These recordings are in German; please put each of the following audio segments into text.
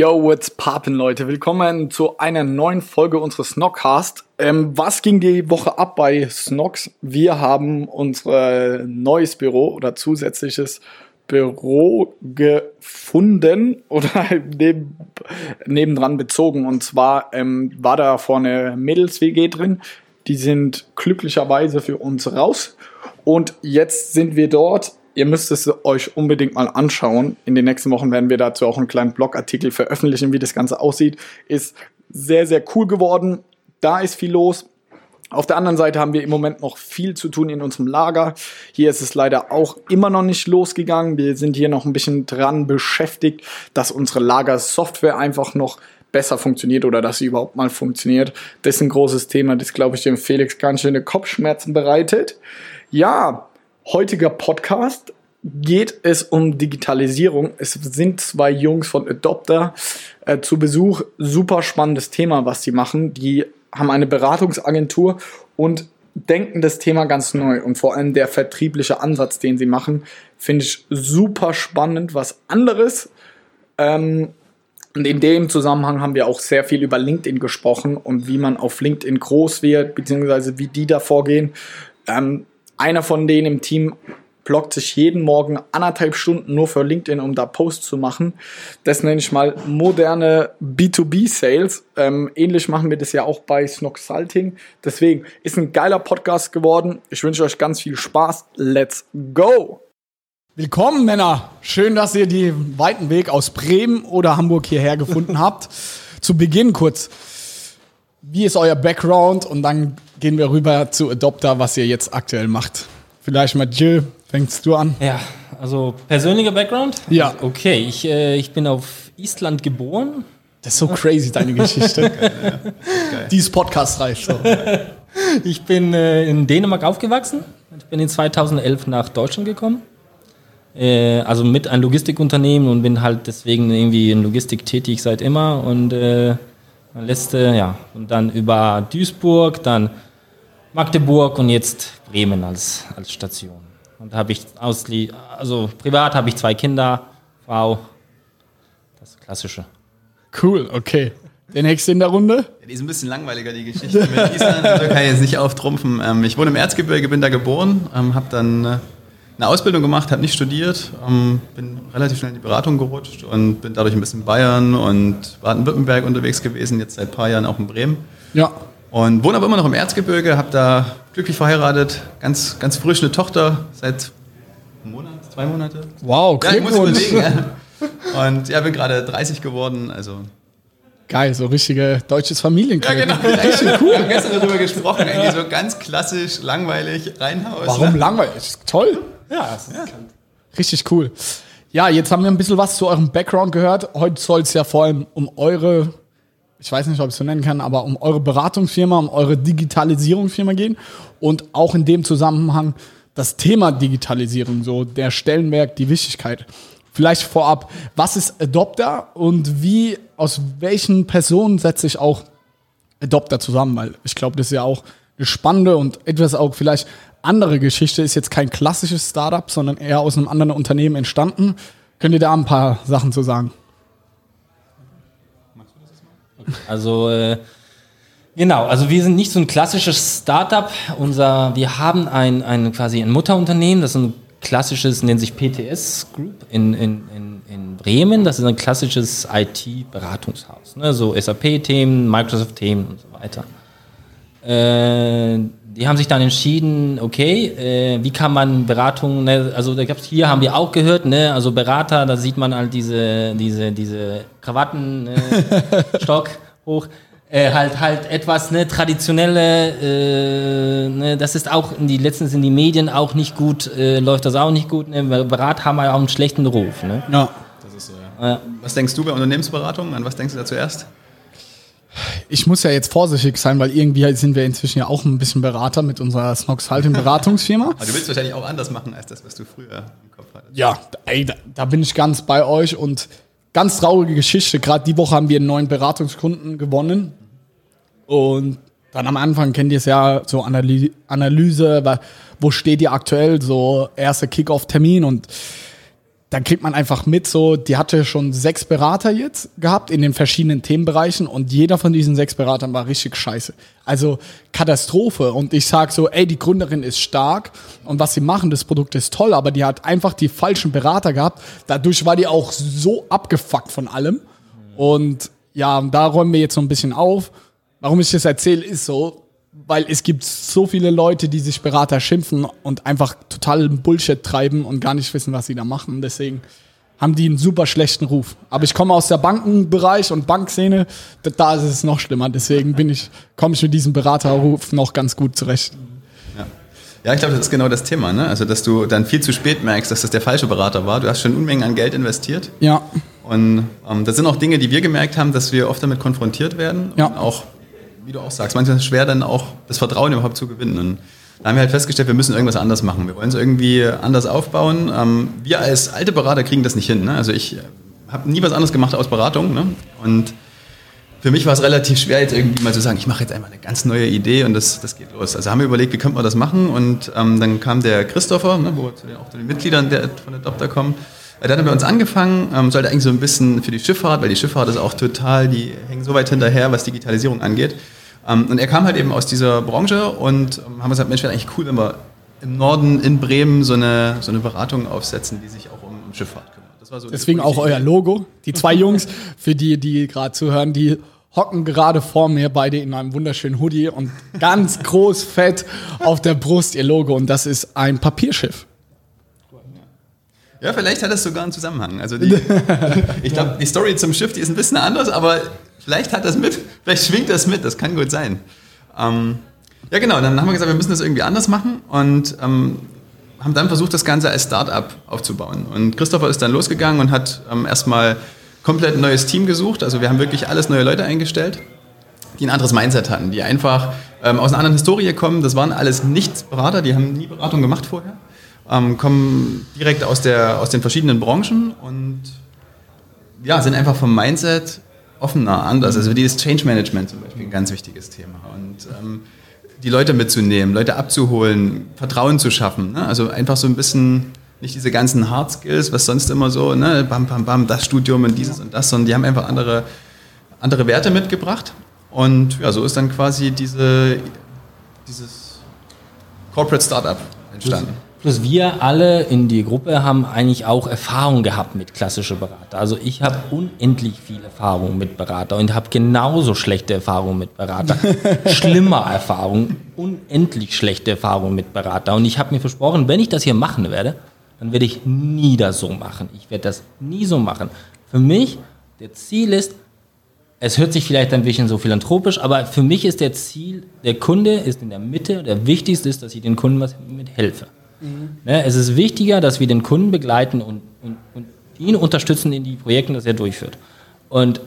Yo, what's poppin', Leute? Willkommen zu einer neuen Folge unseres Snockcast. Ähm, was ging die Woche ab bei Snocks? Wir haben unser neues Büro oder zusätzliches Büro gefunden oder neben, nebendran bezogen. Und zwar ähm, war da vorne Mädels-WG drin. Die sind glücklicherweise für uns raus. Und jetzt sind wir dort ihr müsst es euch unbedingt mal anschauen. In den nächsten Wochen werden wir dazu auch einen kleinen Blogartikel veröffentlichen, wie das Ganze aussieht. Ist sehr, sehr cool geworden. Da ist viel los. Auf der anderen Seite haben wir im Moment noch viel zu tun in unserem Lager. Hier ist es leider auch immer noch nicht losgegangen. Wir sind hier noch ein bisschen dran beschäftigt, dass unsere Lagersoftware einfach noch besser funktioniert oder dass sie überhaupt mal funktioniert. Das ist ein großes Thema, das glaube ich dem Felix ganz schöne Kopfschmerzen bereitet. Ja, heutiger Podcast geht es um Digitalisierung. Es sind zwei Jungs von Adopter äh, zu Besuch. Super spannendes Thema, was sie machen. Die haben eine Beratungsagentur und denken das Thema ganz neu. Und vor allem der vertriebliche Ansatz, den sie machen, finde ich super spannend. Was anderes. Ähm, und in dem Zusammenhang haben wir auch sehr viel über LinkedIn gesprochen und wie man auf LinkedIn groß wird, beziehungsweise wie die da vorgehen. Ähm, einer von denen im Team blockt sich jeden Morgen anderthalb Stunden nur für LinkedIn, um da Posts zu machen. Das nenne ich mal moderne B2B-Sales. Ähm, ähnlich machen wir das ja auch bei Snoxalting. Deswegen ist ein geiler Podcast geworden. Ich wünsche euch ganz viel Spaß. Let's go! Willkommen, Männer. Schön, dass ihr den weiten Weg aus Bremen oder Hamburg hierher gefunden habt. Zu Beginn kurz. Wie ist euer Background? Und dann gehen wir rüber zu Adopter, was ihr jetzt aktuell macht. Vielleicht Mathieu, fängst du an? Ja, also persönlicher Background? Ja. Okay, ich, äh, ich bin auf Island geboren. Das ist so crazy, deine Geschichte. Dieses Podcast reicht so. Ich bin äh, in Dänemark aufgewachsen. Ich bin in 2011 nach Deutschland gekommen. Äh, also mit einem Logistikunternehmen und bin halt deswegen irgendwie in Logistik tätig seit immer. Und äh, letzte, ja, und dann über Duisburg, dann Magdeburg und jetzt Bremen als, als Station. Und da habe ich ausli also privat habe ich zwei Kinder, Frau, das Klassische. Cool, okay. Der nächste in der Runde? Ja, die ist ein bisschen langweiliger, die Geschichte mit Island. Kann ich jetzt nicht auftrumpfen. Ähm, ich wohne im Erzgebirge, bin da geboren, ähm, habe dann äh, eine Ausbildung gemacht, habe nicht studiert, ähm, bin relativ schnell in die Beratung gerutscht und bin dadurch ein bisschen in Bayern und Baden-Württemberg unterwegs gewesen, jetzt seit ein paar Jahren auch in Bremen. Ja. Und wohne aber immer noch im Erzgebirge, habe da glücklich verheiratet, ganz, ganz frisch eine Tochter seit einem Monat, zwei Monate. Wow, Ja, ich muss überlegen. Ja. Und ja, bin gerade 30 geworden, also Geil, so richtige deutsches Familienkrieg. Ja, genau. Richtig cool. Wir haben gestern darüber gesprochen, eigentlich so ganz klassisch, langweilig, Reinhaus. Warum ne? langweilig? Toll. Ja, Richtig cool. Ja, jetzt haben wir ein bisschen was zu eurem Background gehört. Heute soll es ja vor allem um eure, ich weiß nicht, ob ich es so nennen kann, aber um eure Beratungsfirma, um eure Digitalisierungsfirma gehen. Und auch in dem Zusammenhang das Thema Digitalisierung, so der Stellenwert, die Wichtigkeit. Vielleicht vorab, was ist Adopter und wie, aus welchen Personen setzt sich auch Adopter zusammen? Weil ich glaube, das ist ja auch eine spannende und etwas auch vielleicht andere Geschichte. Ist jetzt kein klassisches Startup, sondern eher aus einem anderen Unternehmen entstanden. Könnt ihr da ein paar Sachen zu sagen? Also äh, genau, also wir sind nicht so ein klassisches Startup. Unser, wir haben ein, ein quasi ein Mutterunternehmen, das ist ein klassisches, nennt sich PTS Group in, in, in, in Bremen. Das ist ein klassisches IT-Beratungshaus. Ne? So SAP-Themen, Microsoft-Themen und so weiter. Äh, die haben sich dann entschieden, okay, äh, wie kann man Beratung, ne, also da gab's hier haben wir auch gehört, ne, also Berater, da sieht man halt diese, diese, diese Krawatten, ne, Stock hoch. Äh, halt halt etwas ne traditionelle äh, ne, das ist auch in die letztens in die Medien auch nicht gut äh, läuft das auch nicht gut ne? Berat haben ja auch einen schlechten Ruf ne? Ja. Das ist so, ja. ja. Was denkst du bei Unternehmensberatung? An was denkst du da zuerst? Ich muss ja jetzt vorsichtig sein, weil irgendwie sind wir inzwischen ja auch ein bisschen Berater mit unserer Snox Halting Beratungsfirma. Aber du willst wahrscheinlich auch anders machen als das, was du früher im Kopf hattest. Ja, ey, da, da bin ich ganz bei euch und ganz traurige Geschichte. Gerade die Woche haben wir einen neuen Beratungskunden gewonnen. Und dann am Anfang kennt ihr es ja, so Analy Analyse, wo steht ihr aktuell, so erster Kick-Off-Termin und dann kriegt man einfach mit, so, die hatte schon sechs Berater jetzt gehabt in den verschiedenen Themenbereichen und jeder von diesen sechs Beratern war richtig scheiße. Also Katastrophe. Und ich sag so, ey, die Gründerin ist stark und was sie machen, das Produkt ist toll, aber die hat einfach die falschen Berater gehabt. Dadurch war die auch so abgefuckt von allem. Und ja, da räumen wir jetzt so ein bisschen auf. Warum ich das erzähle, ist so, weil es gibt so viele Leute, die sich Berater schimpfen und einfach total Bullshit treiben und gar nicht wissen, was sie da machen. Deswegen haben die einen super schlechten Ruf. Aber ich komme aus der Bankenbereich und Bankszene, da ist es noch schlimmer. Deswegen bin ich, komme ich mit diesem Beraterruf noch ganz gut zurecht. Ja, ja ich glaube, das ist genau das Thema. Ne? Also, dass du dann viel zu spät merkst, dass das der falsche Berater war. Du hast schon Unmengen an Geld investiert. Ja. Und ähm, das sind auch Dinge, die wir gemerkt haben, dass wir oft damit konfrontiert werden. Ja. Und auch wie du auch sagst, manchmal ist es schwer, dann auch das Vertrauen überhaupt zu gewinnen. Und da haben wir halt festgestellt, wir müssen irgendwas anders machen. Wir wollen es irgendwie anders aufbauen. Ähm, wir als alte Berater kriegen das nicht hin. Ne? Also ich habe nie was anderes gemacht als Beratung. Ne? Und für mich war es relativ schwer, jetzt irgendwie mal zu sagen, ich mache jetzt einmal eine ganz neue Idee und das, das geht los. Also haben wir überlegt, wie könnte man das machen? Und ähm, dann kam der Christopher, ne, wo wir zu den, auch zu den Mitgliedern der, von Doktor kommen. Äh, dann haben wir uns angefangen, ähm, sollte eigentlich so ein bisschen für die Schifffahrt, weil die Schifffahrt ist auch total, die hängen so weit hinterher, was Digitalisierung angeht. Ähm, und er kam halt eben aus dieser Branche und ähm, haben gesagt, Mensch, wäre eigentlich cool, wenn wir im Norden in Bremen so eine, so eine Beratung aufsetzen, die sich auch um, um Schifffahrt kümmert. So Deswegen auch euer Logo. Die zwei Jungs, für die, die gerade zuhören, die hocken gerade vor mir, beide in einem wunderschönen Hoodie und ganz groß fett auf der Brust ihr Logo und das ist ein Papierschiff. Ja, vielleicht hat das sogar einen Zusammenhang. Also die, ich glaube, die Story zum Schiff, die ist ein bisschen anders, aber vielleicht hat das mit, vielleicht schwingt das mit, das kann gut sein. Ähm, ja, genau, dann haben wir gesagt, wir müssen das irgendwie anders machen und ähm, haben dann versucht, das Ganze als Start-up aufzubauen. Und Christopher ist dann losgegangen und hat ähm, erstmal komplett ein neues Team gesucht. Also wir haben wirklich alles neue Leute eingestellt, die ein anderes Mindset hatten, die einfach ähm, aus einer anderen Historie kommen. Das waren alles nicht Berater, die haben nie Beratung gemacht vorher ähm, kommen direkt aus, der, aus den verschiedenen Branchen und ja, sind einfach vom Mindset offener, anders. Also dieses Change Management zum Beispiel ein ganz wichtiges Thema. Und ähm, die Leute mitzunehmen, Leute abzuholen, Vertrauen zu schaffen. Ne? Also einfach so ein bisschen nicht diese ganzen Hard Skills, was sonst immer so, ne, bam, bam, bam, das Studium und dieses und das, sondern die haben einfach andere, andere Werte mitgebracht. Und ja, so ist dann quasi diese, dieses Corporate Startup entstanden. Plus wir alle in die Gruppe haben eigentlich auch Erfahrung gehabt mit klassischen Berater. Also ich habe unendlich viel Erfahrung mit Berater und habe genauso schlechte Erfahrungen mit Berater. Schlimmer Erfahrungen, unendlich schlechte Erfahrungen mit Berater. Und ich habe mir versprochen, wenn ich das hier machen werde, dann werde ich nie das so machen. Ich werde das nie so machen. Für mich, der Ziel ist, es hört sich vielleicht ein bisschen so philanthropisch, aber für mich ist der Ziel, der Kunde ist in der Mitte. Der wichtigste ist, dass ich den Kunden was mit helfe. Mhm. Ne, es ist wichtiger, dass wir den Kunden begleiten und, und, und ihn unterstützen in die Projekte, die er durchführt. Und,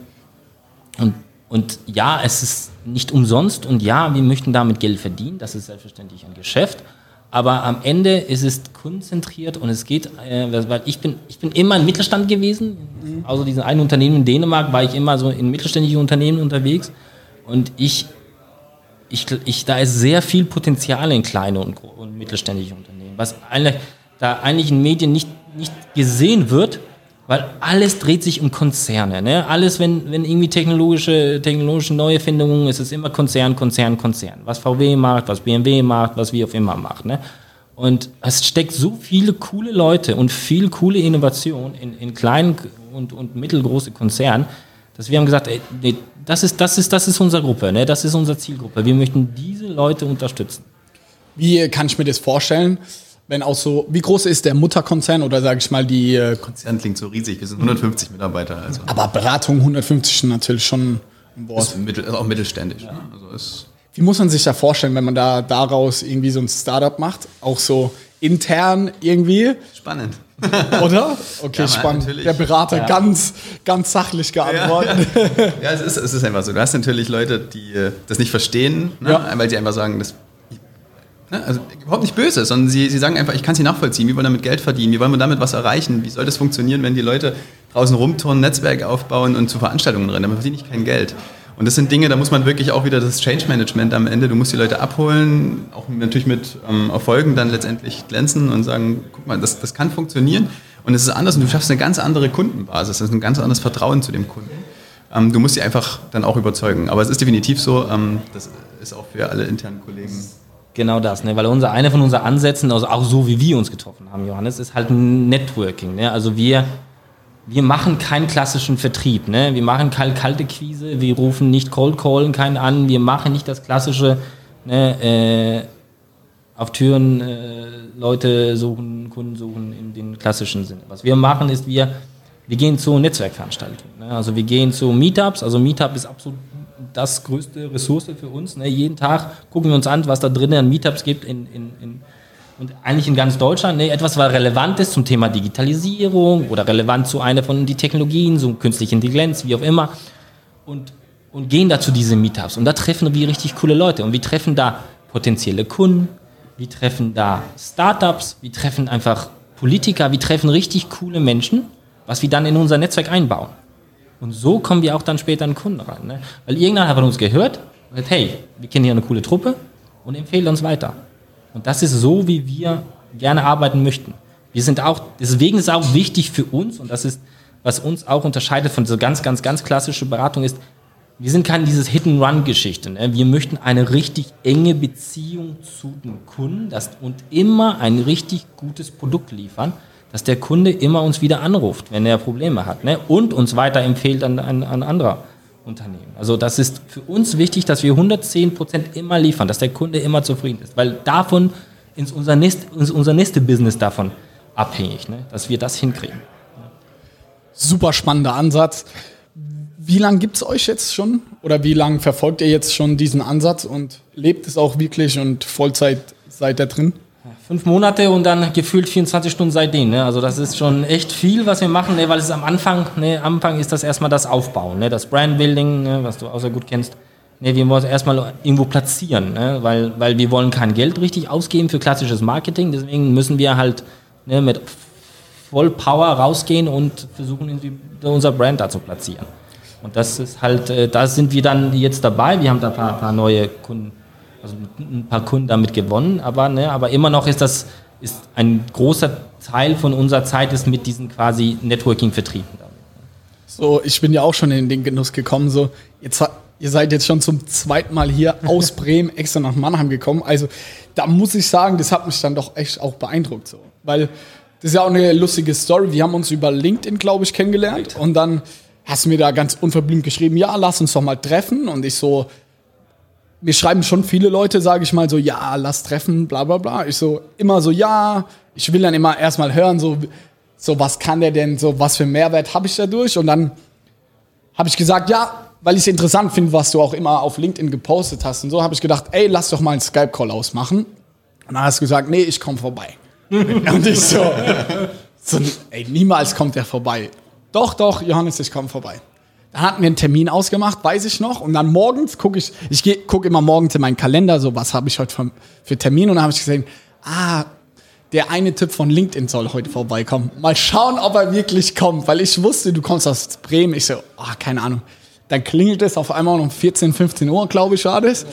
und, und ja, es ist nicht umsonst und ja, wir möchten damit Geld verdienen, das ist selbstverständlich ein Geschäft. Aber am Ende ist es konzentriert und es geht, äh, weil ich bin, ich bin immer im Mittelstand gewesen. Mhm. Also diesen einen Unternehmen in Dänemark war ich immer so in mittelständischen Unternehmen unterwegs. Und ich, ich, ich, da ist sehr viel Potenzial in kleine und, und mittelständische Unternehmen was eigentlich, da eigentlich in Medien nicht, nicht gesehen wird, weil alles dreht sich um Konzerne. Ne? Alles, wenn, wenn irgendwie technologische, technologische Neuerfindungen, ist es immer Konzern, Konzern, Konzern. Was VW macht, was BMW macht, was wie auch immer macht. Ne? Und es steckt so viele coole Leute und viel coole Innovation in, in kleinen und, und mittelgroße Konzernen, dass wir haben gesagt, ey, nee, das, ist, das, ist, das ist unsere Gruppe, ne? das ist unsere Zielgruppe. Wir möchten diese Leute unterstützen. Wie kann ich mir das vorstellen? Wenn auch so, wie groß ist der Mutterkonzern oder sage ich mal die. Äh Konzern klingt so riesig, wir sind 150 Mitarbeiter. Also. Aber Beratung 150 ist natürlich schon ein Wort. Ist, mittel, ist auch mittelständisch. Ne? Also ist Wie muss man sich da vorstellen, wenn man da daraus irgendwie so ein Startup macht? Auch so intern irgendwie, spannend. oder? Okay, Ja, spannend. natürlich. Der Berater ganz, ganz sachlich geantwortet. Ja, es ist, es ist einfach so. Du hast natürlich Leute, die äh, das nicht verstehen, ne? Ja. weil sie einfach sagen, das ne? also überhaupt nicht böse, sondern sie, sie sagen einfach, ich kann sie nachvollziehen, wie wollen wir damit Geld verdienen, wie wollen wir damit was erreichen, wie soll das funktionieren, wenn die Leute draußen rumturnen, Netzwerke aufbauen und zu Veranstaltungen rennen, damit verdiene ich kein Geld. Und das sind Dinge, da muss man wirklich auch wieder das Change Management am Ende, du musst die Leute abholen, auch natürlich mit ähm, Erfolgen dann letztendlich glänzen und sagen, guck mal, das, das kann funktionieren und es ist anders und du schaffst eine ganz andere Kundenbasis, das ist ein ganz anderes Vertrauen zu dem Kunden. Ähm, du musst sie einfach dann auch überzeugen. Aber es ist definitiv so, ähm, das ist auch für alle internen Kollegen. Genau das, ne? weil unser, einer von unseren Ansätzen, also auch so wie wir uns getroffen haben, Johannes, ist halt Networking. Ne? Also wir, wir machen keinen klassischen Vertrieb. Ne? Wir machen keine kalte Quise, wir rufen nicht Cold Callen keinen an, wir machen nicht das klassische ne, äh, auf Türen äh, Leute suchen, Kunden suchen in den klassischen Sinne. Was wir machen ist, wir, wir gehen zu Netzwerkveranstaltungen. Ne? Also wir gehen zu Meetups, also Meetup ist absolut das größte Ressource für uns. Ne? Jeden Tag gucken wir uns an, was da drinnen an Meetups gibt in, in, in, und eigentlich in ganz Deutschland. Ne? Etwas, was relevant ist zum Thema Digitalisierung oder relevant zu einer von den Technologien, so künstliche Intelligenz, wie auch immer. Und, und gehen da zu diesen Meetups. Und da treffen wir richtig coole Leute. Und wir treffen da potenzielle Kunden, wir treffen da Startups, wir treffen einfach Politiker, wir treffen richtig coole Menschen, was wir dann in unser Netzwerk einbauen. Und so kommen wir auch dann später an Kunden rein. Ne? Weil irgendeiner hat von uns gehört und sagt, hey, wir kennen hier eine coole Truppe und empfehlen uns weiter. Und das ist so, wie wir gerne arbeiten möchten. Wir sind auch, deswegen ist es auch wichtig für uns, und das ist, was uns auch unterscheidet von so ganz, ganz, ganz klassische Beratung ist, wir sind keine dieses Hit-and-Run-Geschichte. Ne? Wir möchten eine richtig enge Beziehung zu dem Kunden das, und immer ein richtig gutes Produkt liefern, dass der Kunde immer uns wieder anruft, wenn er Probleme hat ne? und uns weiterempfiehlt an, an, an andere Unternehmen. Also das ist für uns wichtig, dass wir 110 Prozent immer liefern, dass der Kunde immer zufrieden ist, weil davon ist unser, nächst, ist unser nächste Business davon abhängig, ne? dass wir das hinkriegen. Super spannender Ansatz. Wie lange gibt es euch jetzt schon? Oder wie lange verfolgt ihr jetzt schon diesen Ansatz und lebt es auch wirklich und Vollzeit seid ihr drin? Fünf Monate und dann gefühlt 24 Stunden seitdem. Ne? Also das ist schon echt viel, was wir machen, ne? weil es ist am Anfang, ne? am Anfang ist das erstmal das Aufbauen, ne? das Brandbuilding, ne? was du auch sehr gut kennst. Ne? Wir wollen es erstmal irgendwo platzieren, ne? weil, weil wir wollen kein Geld richtig ausgeben für klassisches Marketing. Deswegen müssen wir halt ne, mit voll Power rausgehen und versuchen, unser Brand da zu platzieren. Und das ist halt, äh, da sind wir dann jetzt dabei. Wir haben da ein paar, paar neue Kunden, also ein paar Kunden damit gewonnen, aber, ne, aber immer noch ist das ist ein großer Teil von unserer Zeit ist mit diesen quasi Networking-Vertrieben. So, ich bin ja auch schon in den Genuss gekommen. So, jetzt ihr seid jetzt schon zum zweiten Mal hier aus Bremen extra nach Mannheim gekommen. Also da muss ich sagen, das hat mich dann doch echt auch beeindruckt. So, weil das ist ja auch eine lustige Story. Wir haben uns über LinkedIn, glaube ich, kennengelernt und dann hast du mir da ganz unverblümt geschrieben, ja, lass uns doch mal treffen. Und ich so, mir schreiben schon viele Leute, sage ich mal so, ja, lass treffen, bla bla bla. Ich so, immer so, ja, ich will dann immer erstmal hören, so, so was kann der denn, so was für einen Mehrwert habe ich dadurch? Und dann habe ich gesagt, ja, weil ich es interessant finde, was du auch immer auf LinkedIn gepostet hast und so, habe ich gedacht, ey, lass doch mal einen Skype-Call ausmachen. Und dann hast du gesagt, nee, ich komme vorbei. und ich so, so, ey, niemals kommt der vorbei. Doch, doch, Johannes, ich komme vorbei. Dann hatten wir einen Termin ausgemacht, weiß ich noch. Und dann morgens gucke ich, ich gucke immer morgens in meinen Kalender, so was habe ich heute für, für Termin. Und dann habe ich gesehen, ah, der eine Typ von LinkedIn soll heute vorbeikommen. Mal schauen, ob er wirklich kommt, weil ich wusste, du kommst aus Bremen. Ich so, ah, keine Ahnung. Dann klingelt es auf einmal um 14, 15 Uhr, glaube ich, war das.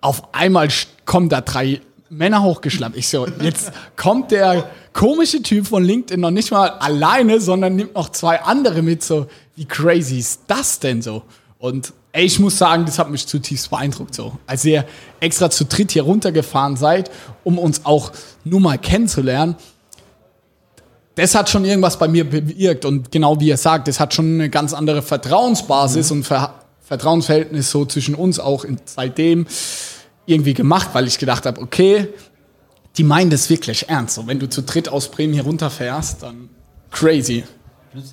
Auf einmal kommen da drei Männer hochgeschleppt. Ich so, jetzt kommt der komische Typ von LinkedIn noch nicht mal alleine, sondern nimmt noch zwei andere mit. So, wie crazy ist das denn so? Und ey, ich muss sagen, das hat mich zutiefst beeindruckt so. Als ihr extra zu dritt hier runtergefahren seid, um uns auch nur mal kennenzulernen, das hat schon irgendwas bei mir bewirkt. Und genau wie ihr sagt, das hat schon eine ganz andere Vertrauensbasis und Ver Vertrauensverhältnis so zwischen uns auch in, seitdem irgendwie gemacht, weil ich gedacht habe, okay, die meinen das wirklich ernst. So, wenn du zu dritt aus Bremen hier runterfährst, dann crazy.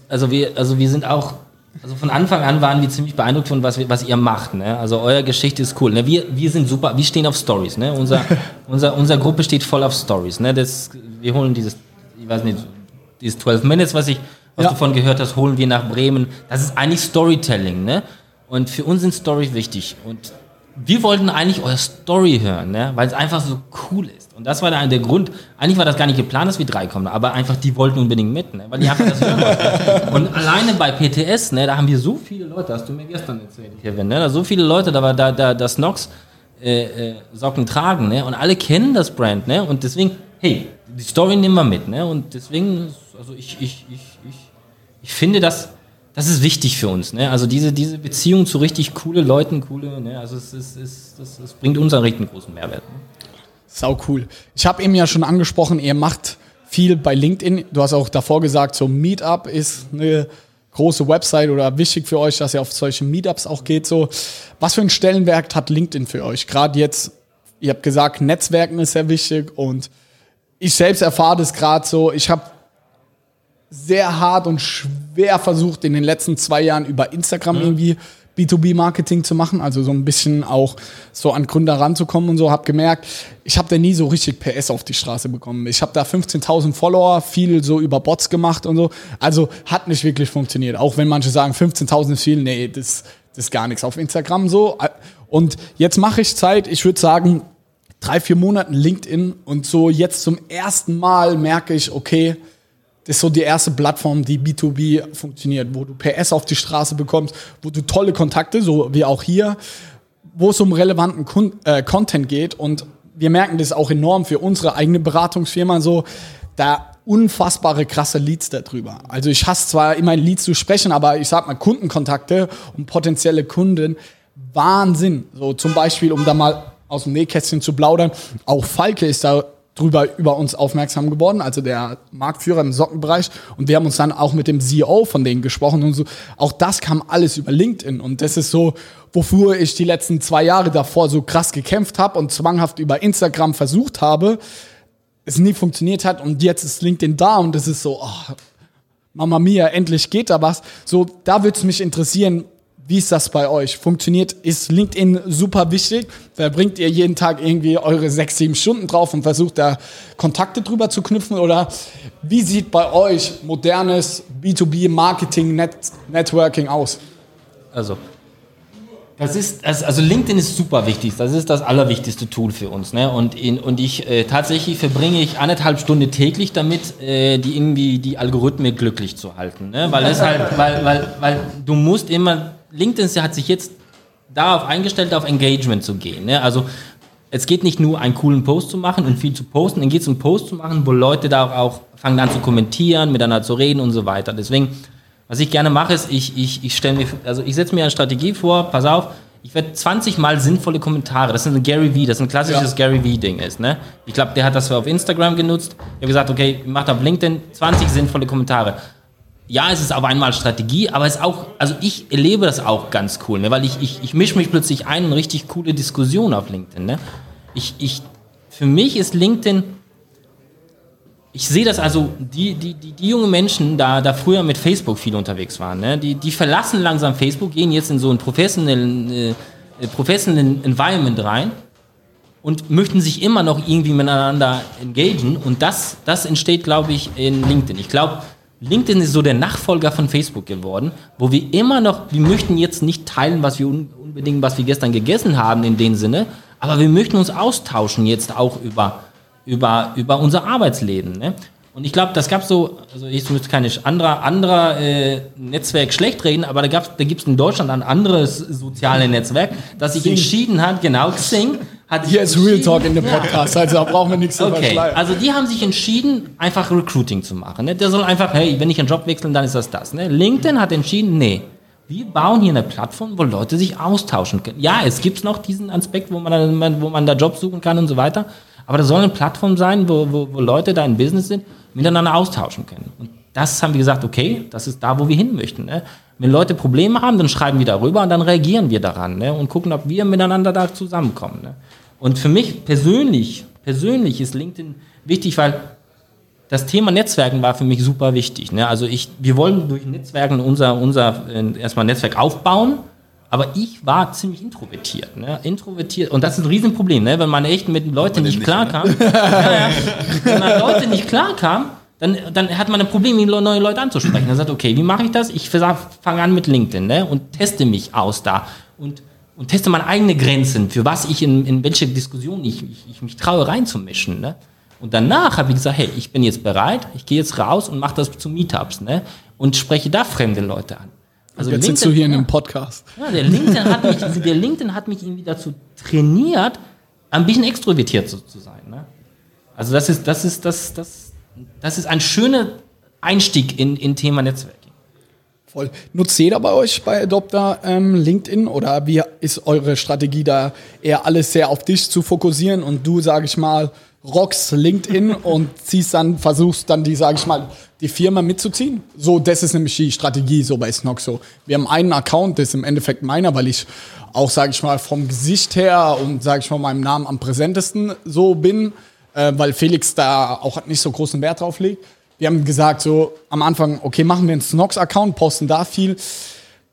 Also wir, also wir sind auch also von Anfang an waren wir ziemlich beeindruckt von was, was ihr macht. Ne? Also eure Geschichte ist cool. Ne? Wir, wir sind super, wir stehen auf Stories. Ne? Unser, unser, unsere Gruppe steht voll auf Stories. Ne? Das, wir holen dieses, ich weiß nicht, dieses 12 Minutes, was ich, was Ja. du von gehört hast, holen wir nach Bremen. Das ist eigentlich Storytelling. Ne? Und für uns sind Stories wichtig. Und wir wollten eigentlich eure Story hören, ne? weil es einfach so cool ist. Und das war der, der Grund. Eigentlich war das gar nicht geplant, dass wir drei kommen, aber einfach die wollten unbedingt mit, ne? weil die einfach das hören wollten. Und alleine bei PTS, ne, da haben wir so viele Leute, hast du mir gestern erzählt, Kevin, ne? da so viele Leute, da war da, da, das Nox äh, äh, Socken tragen, ne? Und alle kennen das Brand, ne? Und deswegen, hey, die Story nehmen wir mit, ne? Und deswegen, also ich, ich, ich, ich, ich finde das, das ist wichtig für uns, ne? Also diese, diese Beziehung zu richtig coole Leuten, coole, ne? Also es, es, es, das, das bringt uns einen richtig großen Mehrwert. Ne? Sau cool. Ich habe eben ja schon angesprochen, ihr macht viel bei LinkedIn. Du hast auch davor gesagt, so Meetup ist eine große Website oder wichtig für euch, dass ihr auf solche Meetups auch geht. So, was für einen Stellenwert hat LinkedIn für euch? Gerade jetzt, ihr habt gesagt, Netzwerken ist sehr wichtig und ich selbst erfahre das gerade so. Ich habe sehr hart und schwer versucht, in den letzten zwei Jahren über Instagram irgendwie B2B-Marketing zu machen, also so ein bisschen auch so an Gründer ranzukommen und so, habe gemerkt, ich habe da nie so richtig PS auf die Straße bekommen. Ich habe da 15.000 Follower, viel so über Bots gemacht und so, also hat nicht wirklich funktioniert. Auch wenn manche sagen, 15.000 ist viel, nee, das, das ist gar nichts auf Instagram so. Und jetzt mache ich Zeit, ich würde sagen, drei, vier Monaten LinkedIn und so jetzt zum ersten Mal merke ich, okay, ist so die erste Plattform, die B2B funktioniert, wo du PS auf die Straße bekommst, wo du tolle Kontakte, so wie auch hier, wo es um relevanten Kun äh, Content geht. Und wir merken das auch enorm für unsere eigene Beratungsfirma so, da unfassbare krasse Leads darüber. Also ich hasse zwar immer Leads zu sprechen, aber ich sag mal Kundenkontakte und potenzielle Kunden, Wahnsinn. So zum Beispiel, um da mal aus dem Nähkästchen zu plaudern, auch Falke ist da drüber über uns aufmerksam geworden, also der Marktführer im Sockenbereich. Und wir haben uns dann auch mit dem CEO von denen gesprochen und so. Auch das kam alles über LinkedIn. Und das ist so, wofür ich die letzten zwei Jahre davor so krass gekämpft habe und zwanghaft über Instagram versucht habe, es nie funktioniert hat. Und jetzt ist LinkedIn da und das ist so, oh, Mama Mia, endlich geht da was. So, da würde es mich interessieren, wie ist das bei euch? Funktioniert, ist LinkedIn super wichtig? Verbringt ihr jeden Tag irgendwie eure sechs, sieben Stunden drauf und versucht da Kontakte drüber zu knüpfen? Oder wie sieht bei euch modernes B2B-Marketing, Net Networking aus? Also, das ist, also LinkedIn ist super wichtig. Das ist das allerwichtigste Tool für uns. Ne? Und, in, und ich äh, tatsächlich verbringe ich anderthalb Stunden täglich damit, äh, die irgendwie die Algorithmen glücklich zu halten. Ne? Weil es halt, weil, weil, weil du musst immer, LinkedIn hat sich jetzt darauf eingestellt, auf Engagement zu gehen. Ne? Also es geht nicht nur einen coolen Post zu machen und viel zu posten, dann geht es um Post zu machen, wo Leute da auch fangen an zu kommentieren, miteinander zu reden und so weiter. Deswegen, was ich gerne mache, ist, ich, ich, ich stelle mir, also ich setze mir eine Strategie vor, pass auf, ich werde 20 Mal sinnvolle Kommentare, das ist ein Gary V, das ist ein klassisches Ja. Gary V-Ding ist, ne? Ich glaube, der hat das auf Instagram genutzt. Ich habe gesagt, okay, macht auf LinkedIn 20 sinnvolle Kommentare. Ja, es ist auf einmal Strategie, aber es ist auch, also ich erlebe das auch ganz cool, ne? weil ich, ich, ich mische mich plötzlich ein in richtig coole Diskussionen auf LinkedIn. Ne? Ich, ich, für mich ist LinkedIn, ich sehe das also, die, die, die, die jungen Menschen, da, da früher mit Facebook viel unterwegs waren, ne? die, die verlassen langsam Facebook, gehen jetzt in so einen professionellen, äh, professionellen Environment rein und möchten sich immer noch irgendwie miteinander engagieren. Und das, das entsteht, glaube ich, in LinkedIn. Ich glaube, LinkedIn ist so der Nachfolger von Facebook geworden, wo wir immer noch, wir möchten jetzt nicht teilen, was wir un unbedingt, was wir gestern gegessen haben in dem Sinne, aber wir möchten uns austauschen jetzt auch über, über, über unser Arbeitsleben. Ne? Und ich glaube, das gab so, also ich möchte keine anderer anderer äh, Netzwerk schlecht reden, aber da, gab's, da gibt es in Deutschland ein anderes soziales Netzwerk, das sich entschieden hat, genau, Xing, hat sich Hier ist Real Talk in dem. Podcast, also da brauchen wir nichts zu Okay, verschleiern. also die haben sich entschieden, einfach Recruiting zu machen. Ne? Der soll einfach, hey, wenn ich einen Job wechseln, dann ist das das. Ne? LinkedIn hat entschieden, nee, wir bauen hier eine Plattform, wo Leute sich austauschen können. Ja, es gibt noch diesen Aspekt, wo man, wo man da Jobs suchen kann und so weiter, aber das soll eine Plattform sein, wo, wo, wo Leute da im Business sind, miteinander austauschen können. Und das haben wir gesagt, okay, das ist da, wo wir hin möchten. Ne? Wenn Leute Probleme haben, dann schreiben wir darüber und dann reagieren wir daran ne? und gucken, ob wir miteinander da zusammenkommen. Ne? Und für mich persönlich, persönlich ist LinkedIn wichtig, weil das Thema Netzwerken war für mich super wichtig. Ne? Also ich, wir wollen durch Netzwerken unser, unser äh, erstmal Netzwerk aufbauen, aber ich war ziemlich introvertiert. Ne? Introvertiert. Und das ist ein Riesenproblem, ne? wenn man echt mit Leuten nicht, nicht klarkam. ja, ja. Wenn man Leute nicht klarkam, dann, dann hat man ein Problem, neue Leute anzusprechen. Dann sagt, okay, wie mache ich das? Ich fange an mit LinkedIn ne? und teste mich aus da. Und und teste meine eigenen Grenzen, für was ich in, in welche Diskussion ich, ich, ich mich traue reinzumischen. Ne? Und danach habe ich gesagt, hey, ich bin jetzt bereit, ich gehe jetzt raus und mache das zu Meetups ne? und spreche da fremde Leute an. Also jetzt LinkedIn, sitzt du hier in einem Podcast. Ja, der LinkedIn hat mich, der LinkedIn hat mich irgendwie dazu trainiert, ein bisschen extrovertiert zu, zu sein. Ne? Also das ist, das ist, das, das, das ist ein schöner Einstieg in, in Thema Netzwerk. Voll. Nutzt jeder bei euch bei Adopter ähm, LinkedIn oder wie ist eure Strategie da eher alles sehr auf dich zu fokussieren und du, sag ich mal, rockst LinkedIn und ziehst dann, versuchst dann die, sag ich mal, die Firma mitzuziehen? So, das ist nämlich die Strategie so bei Snox so. Wir haben einen Account, das ist im Endeffekt meiner, weil ich auch, sag ich mal, vom Gesicht her und, sag ich mal, meinem Namen am präsentesten so bin, äh, weil Felix da auch nicht so großen Wert drauf legt wir haben gesagt, so am Anfang, okay, machen wir einen Snox-Account, posten da viel.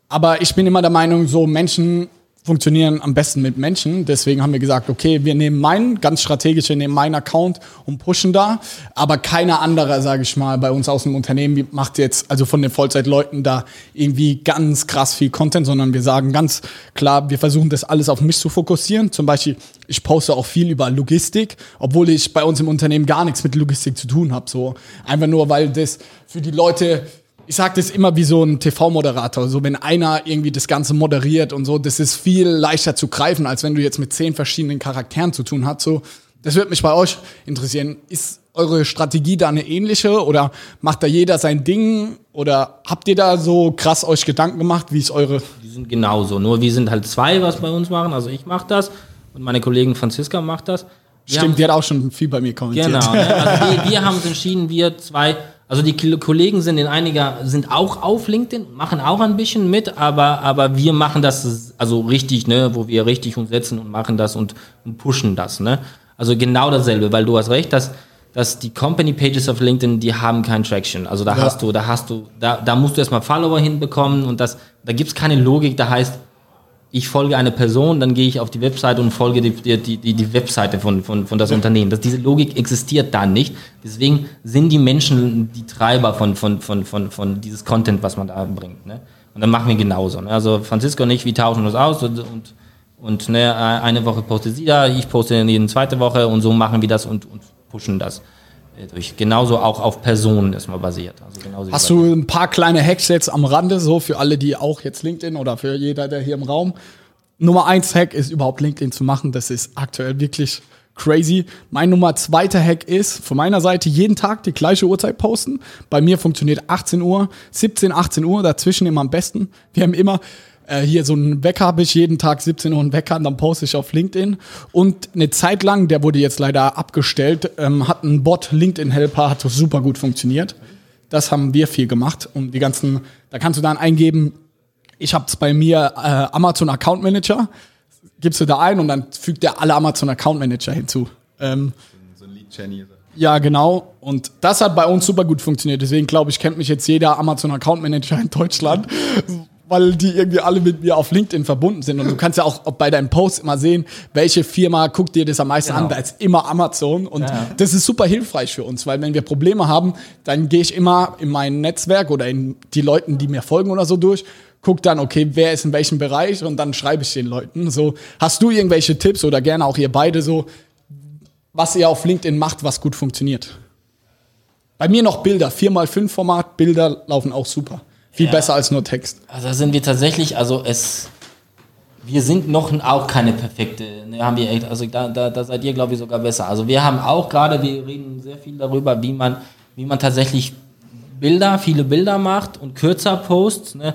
Aber ich bin immer der Meinung, so Menschen funktionieren am besten mit Menschen. Deswegen haben wir gesagt, okay, wir nehmen meinen, ganz strategisch, wir nehmen meinen Account und pushen da. Aber keiner anderer, sage ich mal, bei uns aus dem Unternehmen macht jetzt, also von den Vollzeitleuten da irgendwie ganz krass viel Content, sondern wir sagen ganz klar, wir versuchen das alles auf mich zu fokussieren. Zum Beispiel, ich poste auch viel über Logistik, obwohl ich bei uns im Unternehmen gar nichts mit Logistik zu tun habe. So einfach nur, weil das für die Leute ich sage das immer wie so ein TV-Moderator. So, wenn einer irgendwie das Ganze moderiert und so, das ist viel leichter zu greifen, als wenn du jetzt mit zehn verschiedenen Charakteren zu tun hast. So, das würde mich bei euch interessieren. Ist eure Strategie da eine ähnliche oder macht da jeder sein Ding oder habt ihr da so krass euch Gedanken gemacht, wie ist eure? Die sind genauso, nur wir sind halt zwei, was bei uns machen. Also ich mache das und meine Kollegin Franziska macht das. Wir Stimmt, die hat auch schon viel bei mir kommentiert. Genau, ne? also wir, wir haben uns entschieden, wir zwei also die Kollegen sind in einiger sind auch auf LinkedIn, machen auch ein bisschen mit, aber aber wir machen das also richtig, ne, wo wir richtig uns setzen und machen das und, und pushen das, ne? Also genau dasselbe, weil du hast recht, dass dass die Company Pages auf LinkedIn, die haben kein Traction. Also da ja. hast du, da hast du, da, da musst du erstmal Follower hinbekommen und das, da gibt's keine Logik, da heißt, ich folge einer Person, dann gehe ich auf die Webseite und folge die, die, die, die Webseite von, von, von das Unternehmen. Das, diese Logik existiert da nicht. Deswegen sind die Menschen die Treiber von, von, von, von, von dieses Content, was man da bringt. Ne? Und dann machen wir genauso. Ne? Also Francisco und ich, wir tauschen uns aus und, und, und ne, eine Woche postet sie da, ich poste jeden zweite Woche und so machen wir das und, und pushen das durch. Genauso auch auf Personen ist mal basiert. Also Hast du ein paar kleine Hacks jetzt am Rande, so für alle, die auch jetzt LinkedIn oder für jeder, der hier im Raum. Nummer eins Hack ist überhaupt LinkedIn zu machen. Das ist aktuell wirklich crazy. Mein Nummer zweiter Hack ist von meiner Seite jeden Tag die gleiche Uhrzeit posten. Bei mir funktioniert 18 Uhr, 17, 18 Uhr, dazwischen immer am besten. Wir haben immer äh, hier so einen Wecker habe ich jeden Tag 17 Uhr einen Wecker und dann poste ich auf LinkedIn. Und eine Zeit lang, der wurde jetzt leider abgestellt, ähm, hat ein Bot, LinkedIn Helper, hat super gut funktioniert. Das haben wir viel gemacht. Und die ganzen, da kannst du dann eingeben, ich habe es bei mir äh, Amazon Account Manager, gibst du da ein und dann fügt der alle Amazon Account Manager hinzu. Ähm, so ein Lead Jenny. Ja, genau. Und das hat bei uns super gut funktioniert. Deswegen glaube ich, kennt mich jetzt jeder Amazon Account Manager in Deutschland, weil die irgendwie alle mit mir auf LinkedIn verbunden sind. Und du kannst ja auch bei deinen Posts immer sehen, welche Firma guckt dir das am meisten genau. an. Da ist immer Amazon. Und ja. das ist super hilfreich für uns, weil wenn wir Probleme haben, dann gehe ich immer in mein Netzwerk oder in die Leuten, die mir folgen oder so durch guck dann, okay, wer ist in welchem Bereich und dann schreibe ich den Leuten. So, hast du irgendwelche Tipps oder gerne auch ihr beide so, was ihr auf LinkedIn macht, was gut funktioniert? Bei mir noch Bilder, 4x5 Format, Bilder laufen auch super. Viel ja. besser als nur Text. Also da sind wir tatsächlich, also es, wir sind noch auch keine perfekte, ne, haben wir echt, also da, da, da seid ihr, glaube ich, sogar besser. Also wir haben auch gerade, wir reden sehr viel darüber, wie man, wie man tatsächlich Bilder, viele Bilder macht und kürzer Posts. Ne?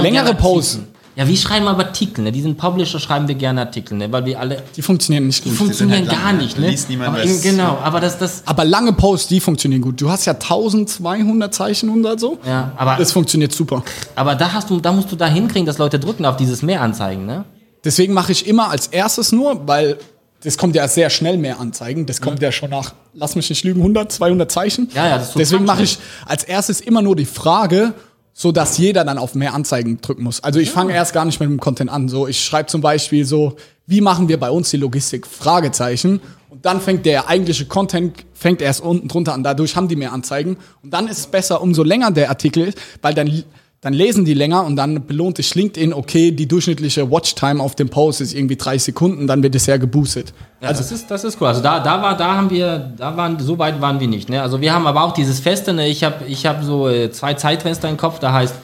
Längere Posts. Ja, wie schreiben wir aber Artikel? Ne? Diesen Publisher schreiben wir gerne Artikel, ne? weil wir alle. Die funktionieren nicht gut. Die funktionieren halt gar nicht. Ne? Liest niemand aber, was. Genau, aber das, das. Aber lange Posts, die funktionieren gut. Du hast ja 1200 Zeichen und so. Ja, aber. Das funktioniert super. Aber da hast du, da musst du da hinkriegen, dass Leute drücken auf dieses Mehr anzeigen, ne? Deswegen mache ich immer als erstes nur, weil das kommt ja sehr schnell mehr Anzeigen. Das kommt ja schon nach, lass mich nicht lügen, 100, 200 Zeichen. Ja, ja, das ist total Deswegen mache ich als erstes immer nur die Frage, so dass jeder dann auf mehr Anzeigen drücken muss. Also ich fange erst gar nicht mit dem Content an. So, ich schreibe zum Beispiel so, wie machen wir bei uns die Logistik? Fragezeichen. Und dann fängt der eigentliche Content fängt erst unten drunter an. Dadurch haben die mehr Anzeigen. Und dann ist es besser, umso länger der Artikel ist, weil dann dann lesen die länger und dann belohnt sich LinkedIn, okay, die durchschnittliche Watchtime auf dem Post ist irgendwie 30 Sekunden, dann wird es sehr geboostet. Ja, also das ist, das ist cool. Also da, da war, da haben wir, da waren, so weit waren wir nicht. Ne? Also wir haben aber auch dieses Feste, ne? ich habe ich hab so äh, zwei Zeitfenster im Kopf, da heißt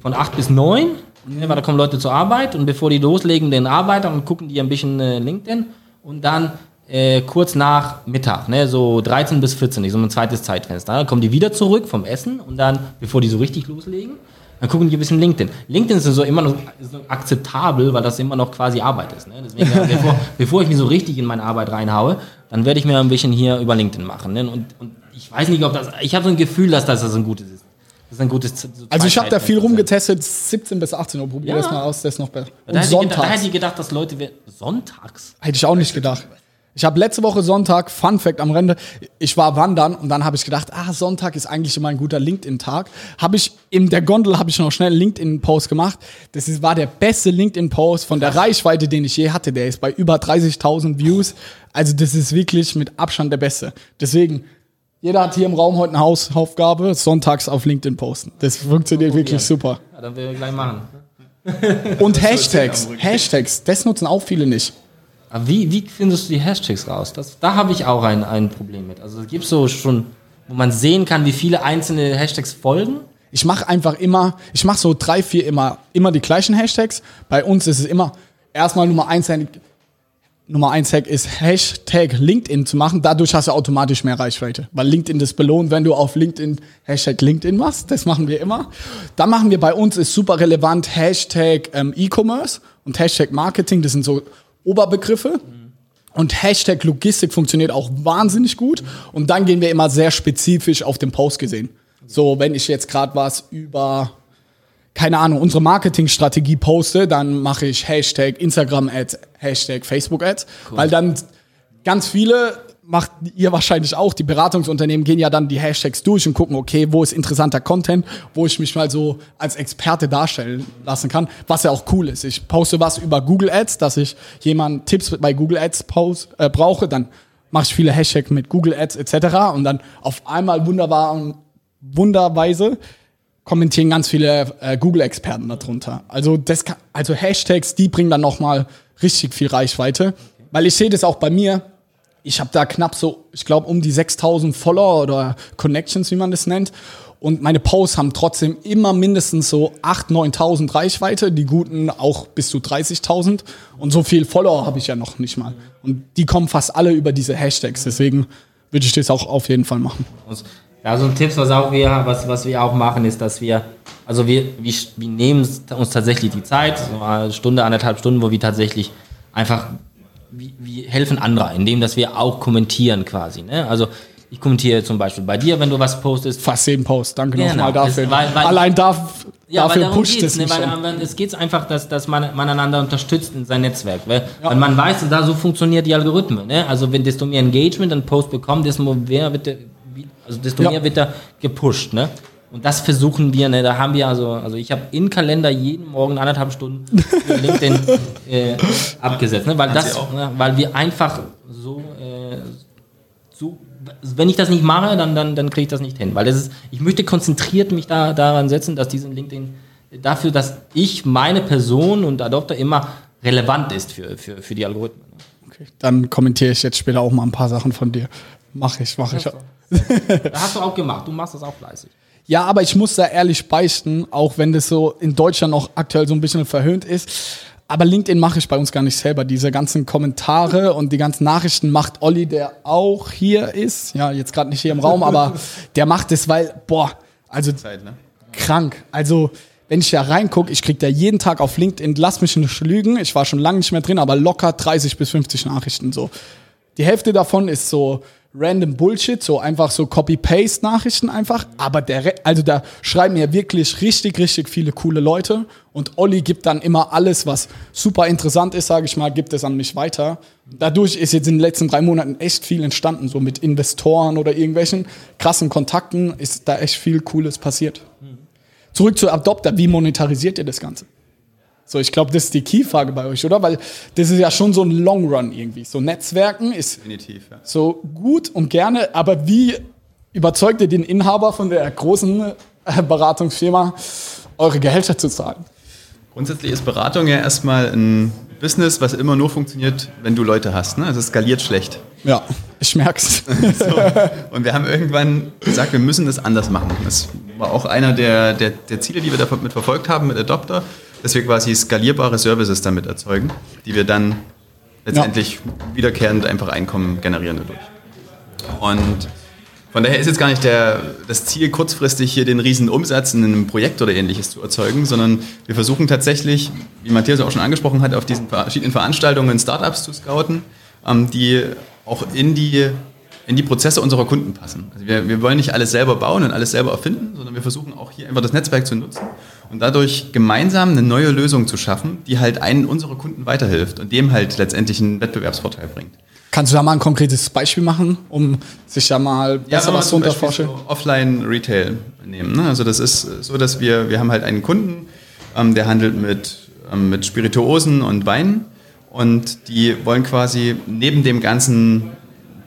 von 8 bis 9, ne? weil da kommen Leute zur Arbeit und bevor die loslegen, den Arbeiter und gucken die ein bisschen äh, LinkedIn und dann äh, kurz nach Mittag, ne? so 13 bis 14, so ein zweites Zeitfenster. Dann kommen die wieder zurück vom Essen und dann, bevor die so richtig loslegen, dann gucken die ein bisschen LinkedIn. LinkedIn ist so immer noch so akzeptabel, weil das immer noch quasi Arbeit ist. Ne? Deswegen, bevor, bevor ich mich so richtig in meine Arbeit reinhaue, dann werde ich mir ein bisschen hier über LinkedIn machen. Ne? Und, und ich weiß nicht, ob das. Ich habe so ein Gefühl, dass das, das ein gutes ist. Das ist ein gutes. So Also ich habe da viel rumgetestet, 17 bis 18 Uhr, probier Ja. das mal aus, das ist noch besser. Da Und hätte, gedacht, da sonntags. hätte ich gedacht, dass Leute. Sonntags? Hätte ich auch nicht gedacht. Ich habe letzte Woche Sonntag, Fun Fact am Rande, ich war wandern und dann habe ich gedacht, ah, Sonntag ist eigentlich immer ein guter LinkedIn-Tag. Habe ich in der Gondel habe ich noch schnell einen LinkedIn-Post gemacht. Das ist, war der beste LinkedIn-Post von der Reichweite, den ich je hatte. Der ist bei über 30.000 Views. Also das ist wirklich mit Abstand der beste. Deswegen, jeder hat hier im Raum heute eine Hausaufgabe, sonntags auf LinkedIn posten. Das funktioniert wirklich super. Ja, dann will ich gleich machen. Und Hashtags, Hashtags, das nutzen auch viele nicht. Aber wie, wie findest du die Hashtags raus? Das, da habe ich auch ein, ein Problem mit. Also es gibt so schon, wo man sehen kann, wie viele einzelne Hashtags folgen. Ich mache einfach immer, ich mache so drei, vier immer, immer die gleichen Hashtags. Bei uns ist es immer erstmal Nummer eins, Nummer eins Hack ist Hashtag LinkedIn zu machen. Dadurch hast du automatisch mehr Reichweite, weil LinkedIn das belohnt, wenn du auf LinkedIn Hashtag LinkedIn machst. Das machen wir immer. Dann machen wir bei uns ist super relevant Hashtag ähm, E-Commerce und Hashtag Marketing. Das sind so Oberbegriffe. Und Hashtag Logistik funktioniert auch wahnsinnig gut. Und dann gehen wir immer sehr spezifisch auf den Post gesehen. So, wenn ich jetzt gerade was über, keine Ahnung, unsere Marketingstrategie poste, dann mache ich Hashtag Instagram-Ads, Hashtag Facebook-Ads. Weil dann ganz viele, macht ihr wahrscheinlich auch, die Beratungsunternehmen gehen ja dann die Hashtags durch und gucken, okay, wo ist interessanter Content, wo ich mich mal so als Experte darstellen lassen kann, was ja auch cool ist. Ich poste was über Google Ads, dass ich jemand Tipps bei Google Ads post, äh, brauche, dann mache ich viele Hashtags mit Google Ads etc. und dann auf einmal wunderbar, wunderweise kommentieren ganz viele äh, Google-Experten darunter. Also, das kann, also Hashtags, die bringen dann nochmal richtig viel Reichweite. Weil ich sehe das auch bei mir. Ich habe da knapp so, ich glaube, um die 6000 Follower oder Connections, wie man das nennt. Und meine Posts haben trotzdem immer mindestens so 8.000, 9.000 Reichweite, die guten auch bis zu 30.000. Und so viel Follower habe ich ja noch nicht mal. Und die kommen fast alle über diese Hashtags. Deswegen würde ich das auch auf jeden Fall machen. Ja, so ein Tipp, was, auch wir, was, was wir auch machen, ist, dass wir, also wir, wir, wir nehmen uns tatsächlich die Zeit, so eine Stunde, anderthalb Stunden, wo wir tatsächlich einfach, wir, wir helfen anderen, indem dass wir auch kommentieren quasi. Ne? Also ich kommentiere zum Beispiel bei dir, wenn du was postest. Fast jeden Post. Danke Genau. nochmal dafür. Es- weil- weil- Allein darf, Ja, dafür pusht es ne? weil, schon. weil es geht einfach, dass, dass man, man einander unterstützt in sein Netzwerk. Weil, weil man weiß, da so funktioniert die Algorithmen. Ne? Also wenn desto mehr Engagement ein Post bekommt, desto mehr wird der, wie- also desto Ja. mehr wird er gepusht. Ne? Und das versuchen wir, ne? da haben wir also, also ich habe im Kalender jeden Morgen anderthalb Stunden für LinkedIn äh, abgesetzt, ne? weil, das, ne? weil wir einfach so, äh, so, wenn ich das nicht mache, dann, dann, dann kriege ich das nicht hin. Weil das ist, ich möchte konzentriert mich da, daran setzen, dass diesen LinkedIn dafür, dass ich meine Person und Adopter immer relevant ist für, für, für die Algorithmen. Okay, dann kommentiere ich jetzt später auch mal ein paar Sachen von dir. Mach ich, mach ich. Das hast du auch gemacht, du machst das auch fleißig. Ja, aber ich muss da ehrlich beichten, auch wenn das so in Deutschland noch aktuell so ein bisschen verhöhnt ist. Aber LinkedIn mache ich bei uns gar nicht selber. Diese ganzen Kommentare und die ganzen Nachrichten macht Olli, der auch hier ist. Ja, jetzt gerade nicht hier im Raum, aber der macht es, weil, boah, also Zeit, ne? krank. Also, wenn ich da reingucke, ich krieg da jeden Tag auf LinkedIn, lass mich nicht lügen, ich war schon lange nicht mehr drin, aber locker 30 bis 50 Nachrichten so. Die Hälfte davon ist so random Bullshit, so einfach so Copy-Paste-Nachrichten einfach. Aber der, also da schreiben ja wirklich richtig, richtig viele coole Leute. Und Olli gibt dann immer alles, was super interessant ist, sage ich mal, gibt es an mich weiter. Dadurch ist jetzt in den letzten drei Monaten echt viel entstanden, so mit Investoren oder irgendwelchen krassen Kontakten ist da echt viel Cooles passiert. Zurück zu Adopter, wie monetarisiert ihr das Ganze? So, ich glaube, das ist die Key-Frage bei euch, oder? Weil das ist ja schon so ein Long Run irgendwie. So Netzwerken ist Definitiv, ja. so gut und gerne, aber wie überzeugt ihr den Inhaber von der großen äh, Beratungsfirma, eure Gehälter zu zahlen? Grundsätzlich ist Beratung ja erstmal ein Business, was immer nur funktioniert, wenn du Leute hast. Ne? Also es skaliert schlecht. Ja, ich merk's. So. Und wir haben irgendwann gesagt, wir müssen das anders machen. Das war auch einer der, der, der Ziele, die wir damit verfolgt haben mit Adopter, dass wir quasi skalierbare Services damit erzeugen, die wir dann letztendlich wiederkehrend einfach Einkommen generieren dadurch. Und von daher ist jetzt gar nicht der, das Ziel, kurzfristig hier den riesen Umsatz in einem Projekt oder ähnliches zu erzeugen, sondern wir versuchen tatsächlich, wie Matthias auch schon angesprochen hat, auf diesen verschiedenen Veranstaltungen Startups zu scouten, ähm, die auch in die, in die Prozesse unserer Kunden passen. Also wir, wir wollen nicht alles selber bauen und alles selber erfinden, sondern wir versuchen auch hier einfach das Netzwerk zu nutzen und dadurch gemeinsam eine neue Lösung zu schaffen, die halt einen unserer Kunden weiterhilft und dem halt letztendlich einen Wettbewerbsvorteil bringt. Kannst du da mal ein konkretes Beispiel machen, um sich da mal besser wir was Beispiel vorstellen? so Offline-Retail nehmen. Ne? Also das ist so, dass wir, wir haben halt einen Kunden, ähm, der handelt mit, ähm, mit Spirituosen und Weinen und die wollen quasi neben dem ganzen